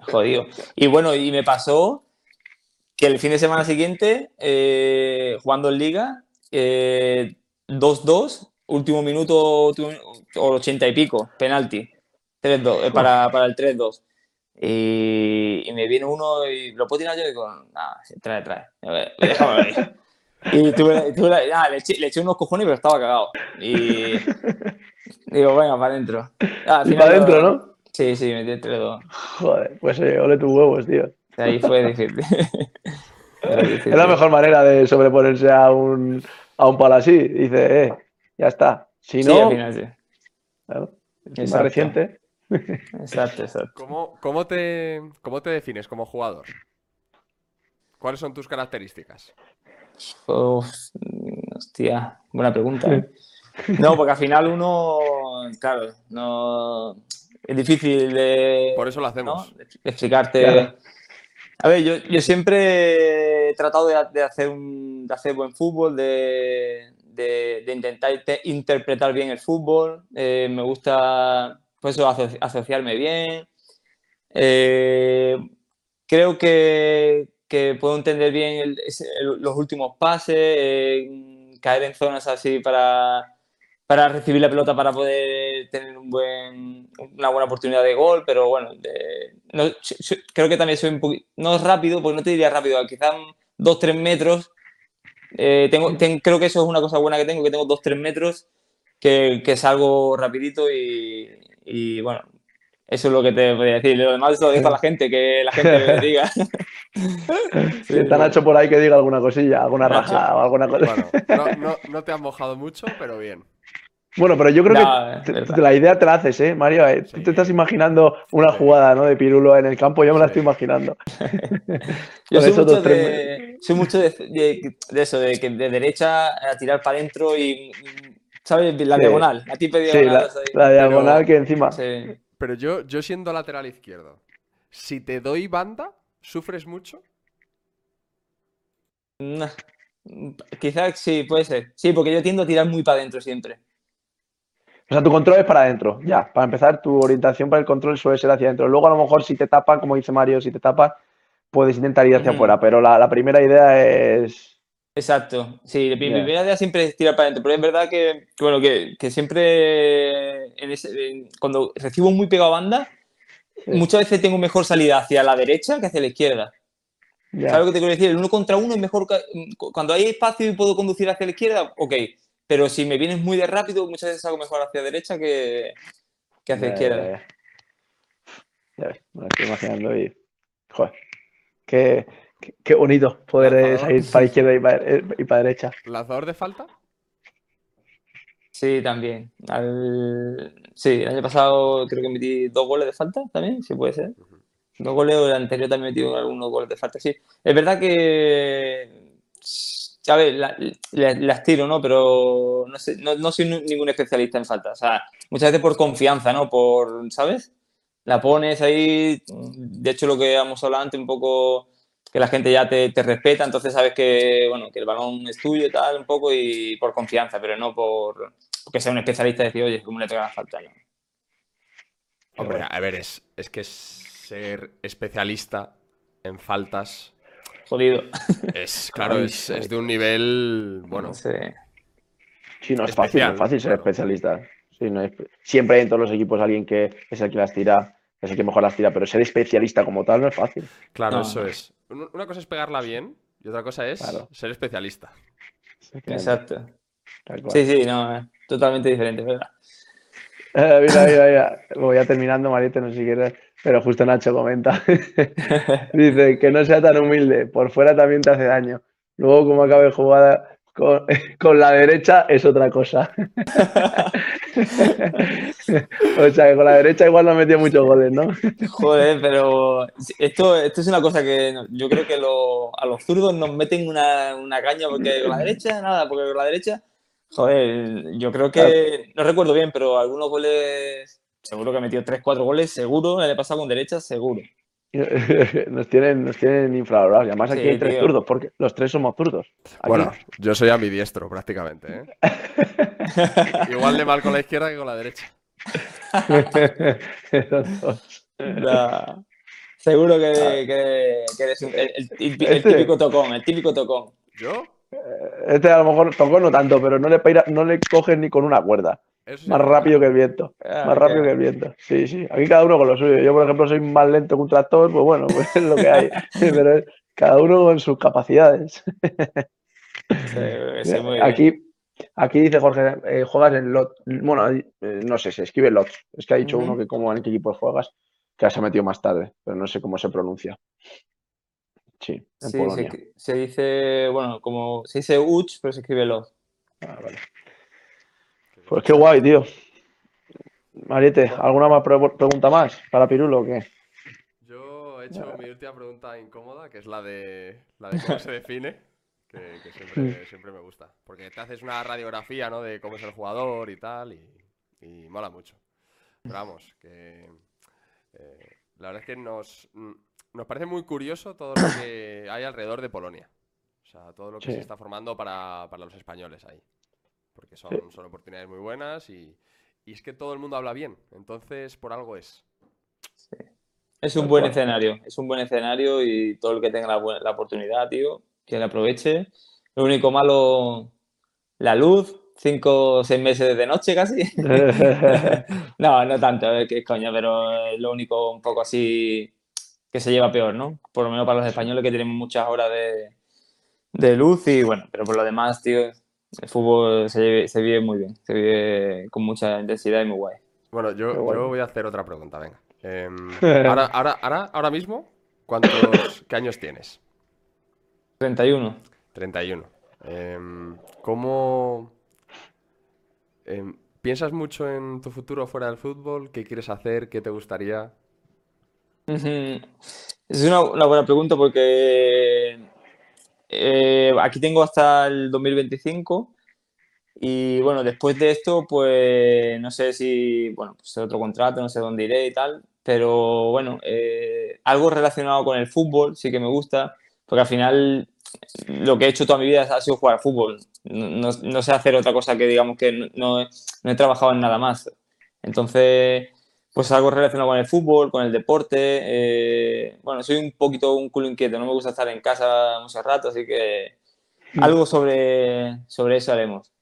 S3: jodido. Y bueno, y me pasó que el fin de semana siguiente, eh, jugando en Liga, eh, 2-2, último minuto, último, o 80 y pico, penalti, 3-2, eh, para, para el 3-2. Y, y me viene uno y lo puedo tirar yo y digo, nada, trae, trae, a ver, déjame ver. Y tuve, tuve la- nada, le, eché, le eché unos cojones, pero estaba cagado. Y digo, venga, para adentro. Ah,
S2: para adentro, ¿no?
S3: Sí, sí, metí el 3-2.
S2: Joder, pues eh, ole tus huevos, tío.
S3: Ahí fue difícil.
S2: Es la mejor manera de sobreponerse a un, a un palo así. Dice, eh, ya está. Si
S3: Sí,
S2: no,
S3: al final sí.
S2: claro, es más reciente.
S3: Exacto, exacto.
S1: ¿Cómo, cómo, te, ¿Cómo te defines como jugador? ¿Cuáles son tus características?
S3: Uf, hostia, buena pregunta. ¿eh? No, porque al final uno, claro, no es difícil de,
S1: Por eso lo hacemos.
S3: explicarte.
S2: Claro.
S3: A ver, yo, yo siempre he tratado de, de hacer un, de hacer buen fútbol, de, de- de intentar te- interpretar bien el fútbol. Eh, me gusta pues asociarme bien. Eh, creo que, puedo entender bien el- los últimos pases, caer en zonas así para, para recibir la pelota para poder tener un buen, una buena oportunidad de gol, pero bueno, creo que también soy un poquito, no es rápido, pues no te diría rápido, quizás dos, tres metros. Eh, tengo, ten- creo que eso es una cosa buena que tengo, que tengo dos, tres metros, que, que salgo rapidito y, y, bueno, eso es lo que te podría decir. Lo demás lo dejo a la gente, que la gente me diga.
S2: si está Nacho por ahí que diga alguna cosilla, alguna rajada o alguna cosa.
S1: Bueno, no, no, no te has mojado mucho, pero bien.
S2: Bueno, pero yo creo
S3: No,
S2: que te- la idea te la haces, ¿eh, Mario? Eh, Tú te estás imaginando una jugada, ¿no? De Pirulo en el campo, yo me la estoy imaginando.
S3: Yo soy mucho,
S2: dos, tres
S3: de, soy mucho de, de- de eso, de que de derecha a tirar para adentro y, ¿sabes? La
S2: Sí.
S3: diagonal, tipe
S2: Sí,
S3: diagonal.
S2: la,
S3: esa ahí.
S2: la diagonal
S1: Pero-
S2: que encima.
S3: Sí.
S1: Pero yo, yo siendo lateral izquierdo, si te doy banda, ¿sufres mucho?
S3: Nah. Quizás sí, puede ser. Sí, porque yo tiendo a tirar muy para adentro siempre.
S2: O sea, tu control es para adentro, ya. Para empezar, tu orientación para el control suele ser hacia adentro. Luego, a lo mejor, si te tapan, como dice Mario, si te tapan, puedes intentar ir hacia afuera. Pero la, la primera idea es.
S3: Exacto. Sí, mi
S2: Ya.
S3: primera idea siempre es tirar para adentro, pero es verdad que, que, bueno, que, que siempre en ese- en- cuando recibo muy pegado a banda, muchas veces tengo mejor salida hacia la derecha que hacia la izquierda. ¿Sabes lo que te quiero decir? El uno contra uno es mejor. Cuando hay espacio y puedo conducir hacia la izquierda, ok. Pero si me vienes muy de rápido, muchas veces hago mejor hacia derecha que, que hacia
S2: Ya,
S3: izquierda.
S2: ya, ves, me lo estoy imaginando y. Joder. Qué, qué, qué bonito poder eh,
S1: Lanzador.
S2: salir para izquierda y para, eh, y para derecha.
S1: ¿Lanzador de falta?
S3: Sí, también. Al- Sí, el año pasado creo que metí dos goles de falta también, sí puede ser. Dos goles, o el anterior también metí algunos goles de falta, sí. Es verdad que, a ver, la- la- las tiro, ¿no? Pero no, sé, no, no soy ningún especialista en falta. O sea, muchas veces por confianza, ¿no? Por, ¿sabes? La pones ahí, de hecho lo que hemos hablado antes, un poco que la gente ya te, te respeta, entonces sabes que, bueno, que el balón es tuyo y tal, un poco, y por confianza, pero no por porque sea un especialista y decir, oye, ¿cómo le pega la falta? No.
S1: Hombre, a ver, es, es que ser especialista en faltas
S3: Jodido.
S1: es, claro, es, es de un nivel, bueno,
S3: No sé.
S2: Sí, no es fácil, no es fácil ser especialista. Sí, no es- Siempre hay en todos los equipos alguien que es el que las tira, es el que mejor las tira, pero ser especialista como tal no es fácil.
S1: claro,
S3: No,
S1: eso es. Un- Una cosa es pegarla bien y otra cosa es
S2: Claro.
S1: ser especialista.
S3: Exacto. Sí, sí, no, es totalmente diferente, ¿verdad?
S2: Eh, mira, mira, mira. Voy ya terminando, Mariette, no sé si quieres, pero justo Nacho comenta. Dice que no sea tan humilde, por fuera también te hace daño. Luego, como acabe jugada con, con la derecha, es otra cosa. o sea, que con la derecha igual no metía muchos goles, ¿no?
S3: Joder, pero esto, esto es una cosa que yo creo que lo- a los zurdos nos meten una, una caña porque con la derecha, nada, porque con la derecha, joder, yo creo que, no recuerdo bien, pero algunos goles, seguro que ha metido 3-4 goles, seguro, el año pasado con derecha, seguro.
S2: Nos tienen, nos tienen infravalorados. Y además aquí
S3: Sí,
S2: hay tres
S3: tío.
S2: zurdos, porque los tres somos zurdos. Aquí.
S1: Bueno, yo soy ambidiestro prácticamente, ¿eh? Igual de mal con la izquierda que con la derecha.
S2: Los dos.
S3: La- Seguro que, que- que eres un- el, el
S2: Este-
S3: típico tocón, el típico tocón.
S1: ¿Yo?
S2: Este a lo mejor tocó no tanto, pero no le, peira- no le coges ni con una cuerda.
S1: Eso
S2: Más rápido que el viento.
S3: Ah,
S2: Más rápido que el viento. Sí, sí. Aquí cada uno con lo suyo. Yo, por ejemplo, soy más lento que un tractor, pues bueno, pues es lo que hay. Pero es cada uno con sus capacidades.
S3: Sí, sí, muy bien.
S2: Aquí, aquí dice Jorge, eh, juegas en lot. Bueno, eh, no sé, se escribe lots. Es que ha dicho uno que como en qué equipo juegas, que se ha metido más tarde, pero no sé cómo se pronuncia. Sí, en
S3: Sí,
S2: Polonia.
S3: se, se dice, bueno, como se dice Uch, pero se escribe Love.
S2: Ah, vale. Pues qué guay, tío. Mariette, ¿alguna más pre- pregunta más para Pirulo o qué?
S1: Yo he hecho mi última pregunta incómoda, que es la de, la de cómo se define, que, que siempre, siempre me gusta. Porque te haces una radiografía, ¿no? De cómo es el jugador y tal, y, y mola mucho. Pero vamos, que eh, la verdad es que nos, mm, nos parece muy curioso todo lo que hay alrededor de Polonia. O sea, todo lo que
S2: Sí.
S1: se está formando para, para los españoles ahí. Porque son,
S2: Sí.
S1: son oportunidades muy buenas y, y es que todo el mundo habla bien. Entonces, por algo es.
S3: Es un buen escenario, es un buen escenario y todo el que tenga la, la oportunidad, tío, que la aproveche. Lo único malo, la luz, cinco o seis meses de noche casi. No, no tanto, que es coña, pero lo único un poco así que se lleva peor, ¿no? Por lo menos para los españoles que tenemos muchas horas de, de luz y bueno, pero por lo demás, tío, el fútbol se, vive- se vive muy bien, se vive con mucha intensidad y muy guay.
S1: Bueno, yo,
S2: guay.
S1: yo voy a hacer otra pregunta, venga. Em, ahora, ahora, ahora, ahora mismo, ¿cuántos, qué años tienes?
S3: 31.
S1: 31. Em, ¿Cómo em, piensas mucho en tu futuro fuera del fútbol? ¿Qué quieres hacer? ¿Qué te gustaría?
S3: Es una, una buena pregunta porque eh, aquí tengo hasta el 2025 y bueno, después de esto, pues no sé si, bueno, pues otro contrato, no sé dónde iré y tal, pero bueno, eh, algo relacionado con el fútbol sí que me gusta, porque al final lo que he hecho toda mi vida ha sido jugar fútbol. No, no- sé hacer otra cosa que digamos que no, no he trabajado en nada más. Entonces, pues algo relacionado con el fútbol, con el deporte. eh, bueno, soy un poquito un culo inquieto, no me gusta estar en casa mucho rato, así que algo sobre, sobre eso haremos.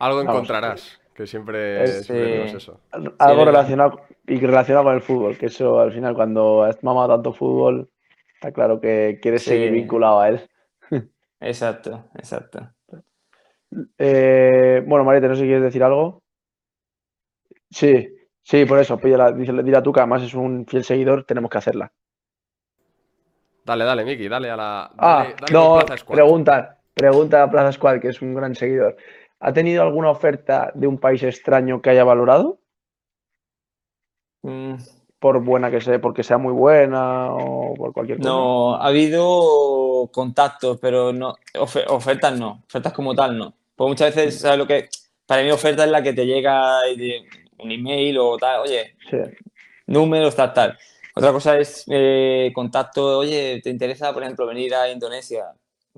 S1: Algo
S2: Vamos.
S1: encontrarás, que siempre,
S3: Es,
S1: siempre
S3: eh,
S1: digo eso.
S2: Algo relacionado y relacionado con el fútbol, que eso al final cuando has mamado tanto fútbol, está claro que quieres
S3: Sí.
S2: seguir vinculado a él.
S3: Exacto, exacto.
S2: Eh, bueno, Mariette, no sé si quieres decir algo. Sí, sí, por eso, pídela, dile a tú que además es un fiel seguidor, tenemos que hacerla.
S1: Dale, dale, Miki, dale a la.
S2: Ah,
S1: Dale, dale
S2: no,
S1: Plaza Squad.
S2: pregunta, pregunta a Plaza Squad, que es un gran seguidor. ¿Ha tenido alguna oferta de un país extraño que haya valorado?
S3: Mm,
S2: Por buena que sea, porque sea muy buena o por cualquier cosa.
S3: No, ha habido contactos, pero no, ofe- ofertas no, ofertas como tal no. Pues muchas veces, ¿sabes lo que? Para mí oferta es la que te llega y te- un email o tal, oye,
S2: Sí,
S3: números, tal, tal. Otra cosa es eh, contacto, oye, ¿te interesa, por ejemplo, venir a Indonesia?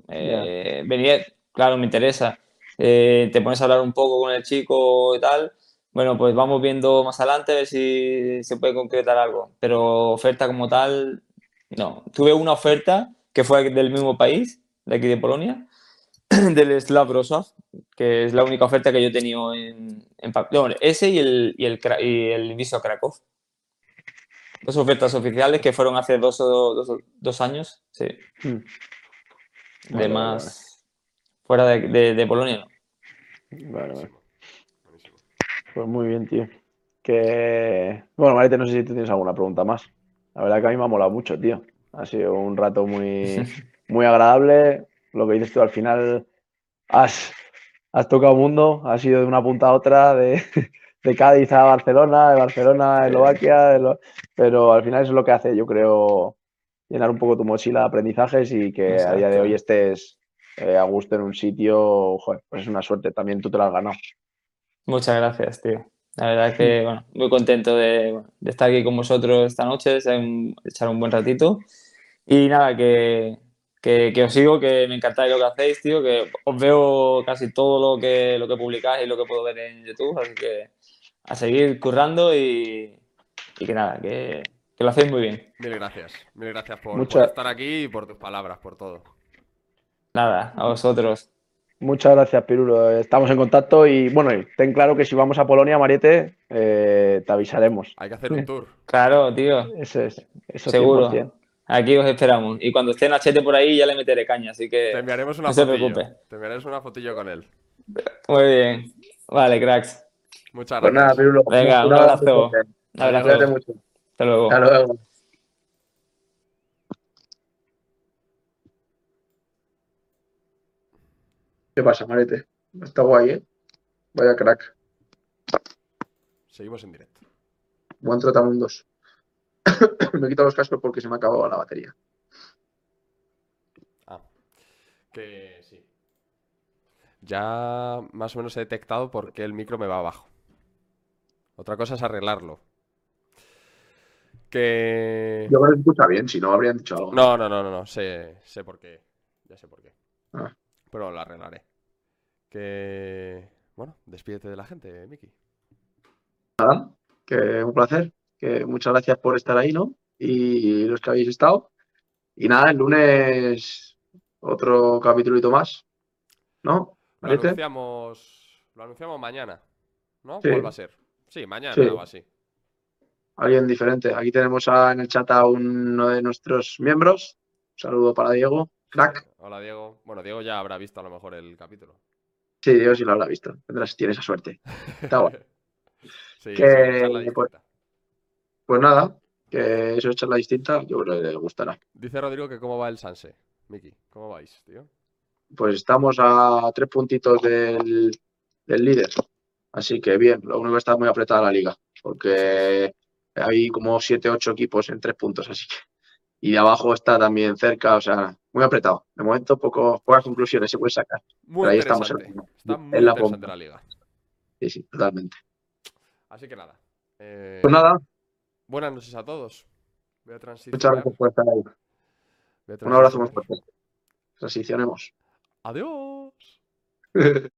S3: Eh, venir, claro, me interesa. Eh, te pones a hablar un poco con el chico y tal. Bueno, pues vamos viendo más adelante a ver si se puede concretar algo. Pero oferta como tal, no. Tuve una oferta que fue del mismo país, de aquí de Polonia, del Slav que es la única oferta que yo he tenido en, en no, ese y el, y el, Kra- y el Wisła Krakow. Dos ofertas oficiales que fueron hace dos, o- dos, dos años, sí.
S2: Mm.
S3: De
S2: vale,
S3: fuera de, de- de Polonia, ¿no?
S2: vale, vale.
S1: Buenísimo.
S2: Pues muy bien, tío. Que. Bueno, Mariette, no sé si tú tienes alguna pregunta más. La verdad que a mí me ha molado mucho, tío. Ha sido un rato muy, muy agradable. Lo que dices tú al final, has, has tocado mundo, has ido de una punta a otra, de, de Cádiz a Barcelona, de Barcelona a. Eslovaquia, de pero al final eso es lo que hace, yo creo, llenar un poco tu mochila de aprendizajes y que a día de hoy estés eh, a gusto en un sitio, joder, pues es una suerte, también tú te lo has ganado.
S3: Muchas gracias, tío. La verdad que, bueno, muy contento de, de estar aquí con vosotros esta noche, de echar un buen ratito. Y nada, que, que, que os sigo, que me encantáis lo que hacéis, tío, que os veo casi todo lo que, lo que publicáis y lo que puedo ver en YouTube, así que a seguir currando y, y que nada, que, que lo hacéis muy bien.
S1: Mil gracias. Mil gracias por,
S2: Mucha-
S1: por estar aquí y por tus palabras, por todo.
S3: Nada, a vosotros.
S2: Muchas gracias, Pirulo. Estamos en contacto y bueno, ten claro que si vamos a Polonia, Mariette, eh, te avisaremos.
S1: Hay que hacer un tour.
S3: Claro, tío,
S2: Eso es, eso
S3: seguro.
S2: 100%.
S3: Aquí os esperamos. Y cuando esté en Achete por ahí ya le meteré caña, así que
S1: Te enviaremos una
S3: no se preocupe.
S1: Te enviaremos una fotillo con él.
S3: Muy bien. Vale, cracks.
S1: Muchas
S2: Pues
S1: gracias.
S2: nada, Pirulo.
S3: Venga, un
S2: abrazo.
S3: Un abrazo.
S2: Cuídate mucho.
S3: Hasta luego.
S2: Hasta luego. ¿Qué pasa, Marete? Está guay, ¿eh? Vaya crack.
S1: Seguimos en directo.
S2: Buen trotamundos. me quito los cascos porque se me ha acabado la batería.
S1: Ah, que sí. Ya más o menos he detectado por qué el micro me va abajo. Otra cosa es arreglarlo. Que...
S2: Yo creo que se escucha bien, si no habrían dicho algo.
S1: No, no, no, no, no, sé, sé por qué. Ya sé por qué.
S2: Ah.
S1: Pero lo arreglaré. Que... Bueno, despídete de la gente, Miki.
S2: Nada, que un placer. Que muchas gracias por estar ahí, ¿no? Y los que habéis estado. Y nada, el lunes otro capítulito más. ¿No?
S1: Lo anunciamos, lo anunciamos mañana, ¿no?
S2: Sí.
S1: ¿Cuál va a ser? Sí, mañana
S2: Sí.
S1: o así.
S2: Alguien diferente. Aquí tenemos a- en el chat a uno de nuestros miembros. Un saludo para Diego. Crack.
S1: Hola, Diego. Bueno, Diego ya habrá visto a lo mejor el capítulo.
S2: Sí, Diego sí lo habrá visto. Tendrás, tiene esa suerte. Está guay.
S1: Sí,
S2: Que- pues- nada, que eso es charla distinta. Yo creo que le gustará.
S1: Dice Rodrigo que cómo va el Sanse. Miki, ¿cómo vais, tío?
S2: Pues estamos a tres puntitos del, del líder. Así que bien, lo único que está muy apretada la liga, porque hay como siete, ocho equipos en tres puntos, así que. Y de abajo está también cerca, o sea, muy apretado. De momento, poco, pocas conclusiones se puede sacar.
S1: Muy
S2: Pero ahí estamos en-
S1: Está
S2: en
S1: muy
S2: la
S1: interesante
S2: pompa.
S1: la liga.
S2: Sí, sí, totalmente.
S1: Así que nada. eh,
S2: Pues nada,
S1: Buenas noches a todos. Voy a transicionar.
S2: muchas gracias por estar ahí. Un abrazo muy fuerte. Transicionemos.
S1: Adiós.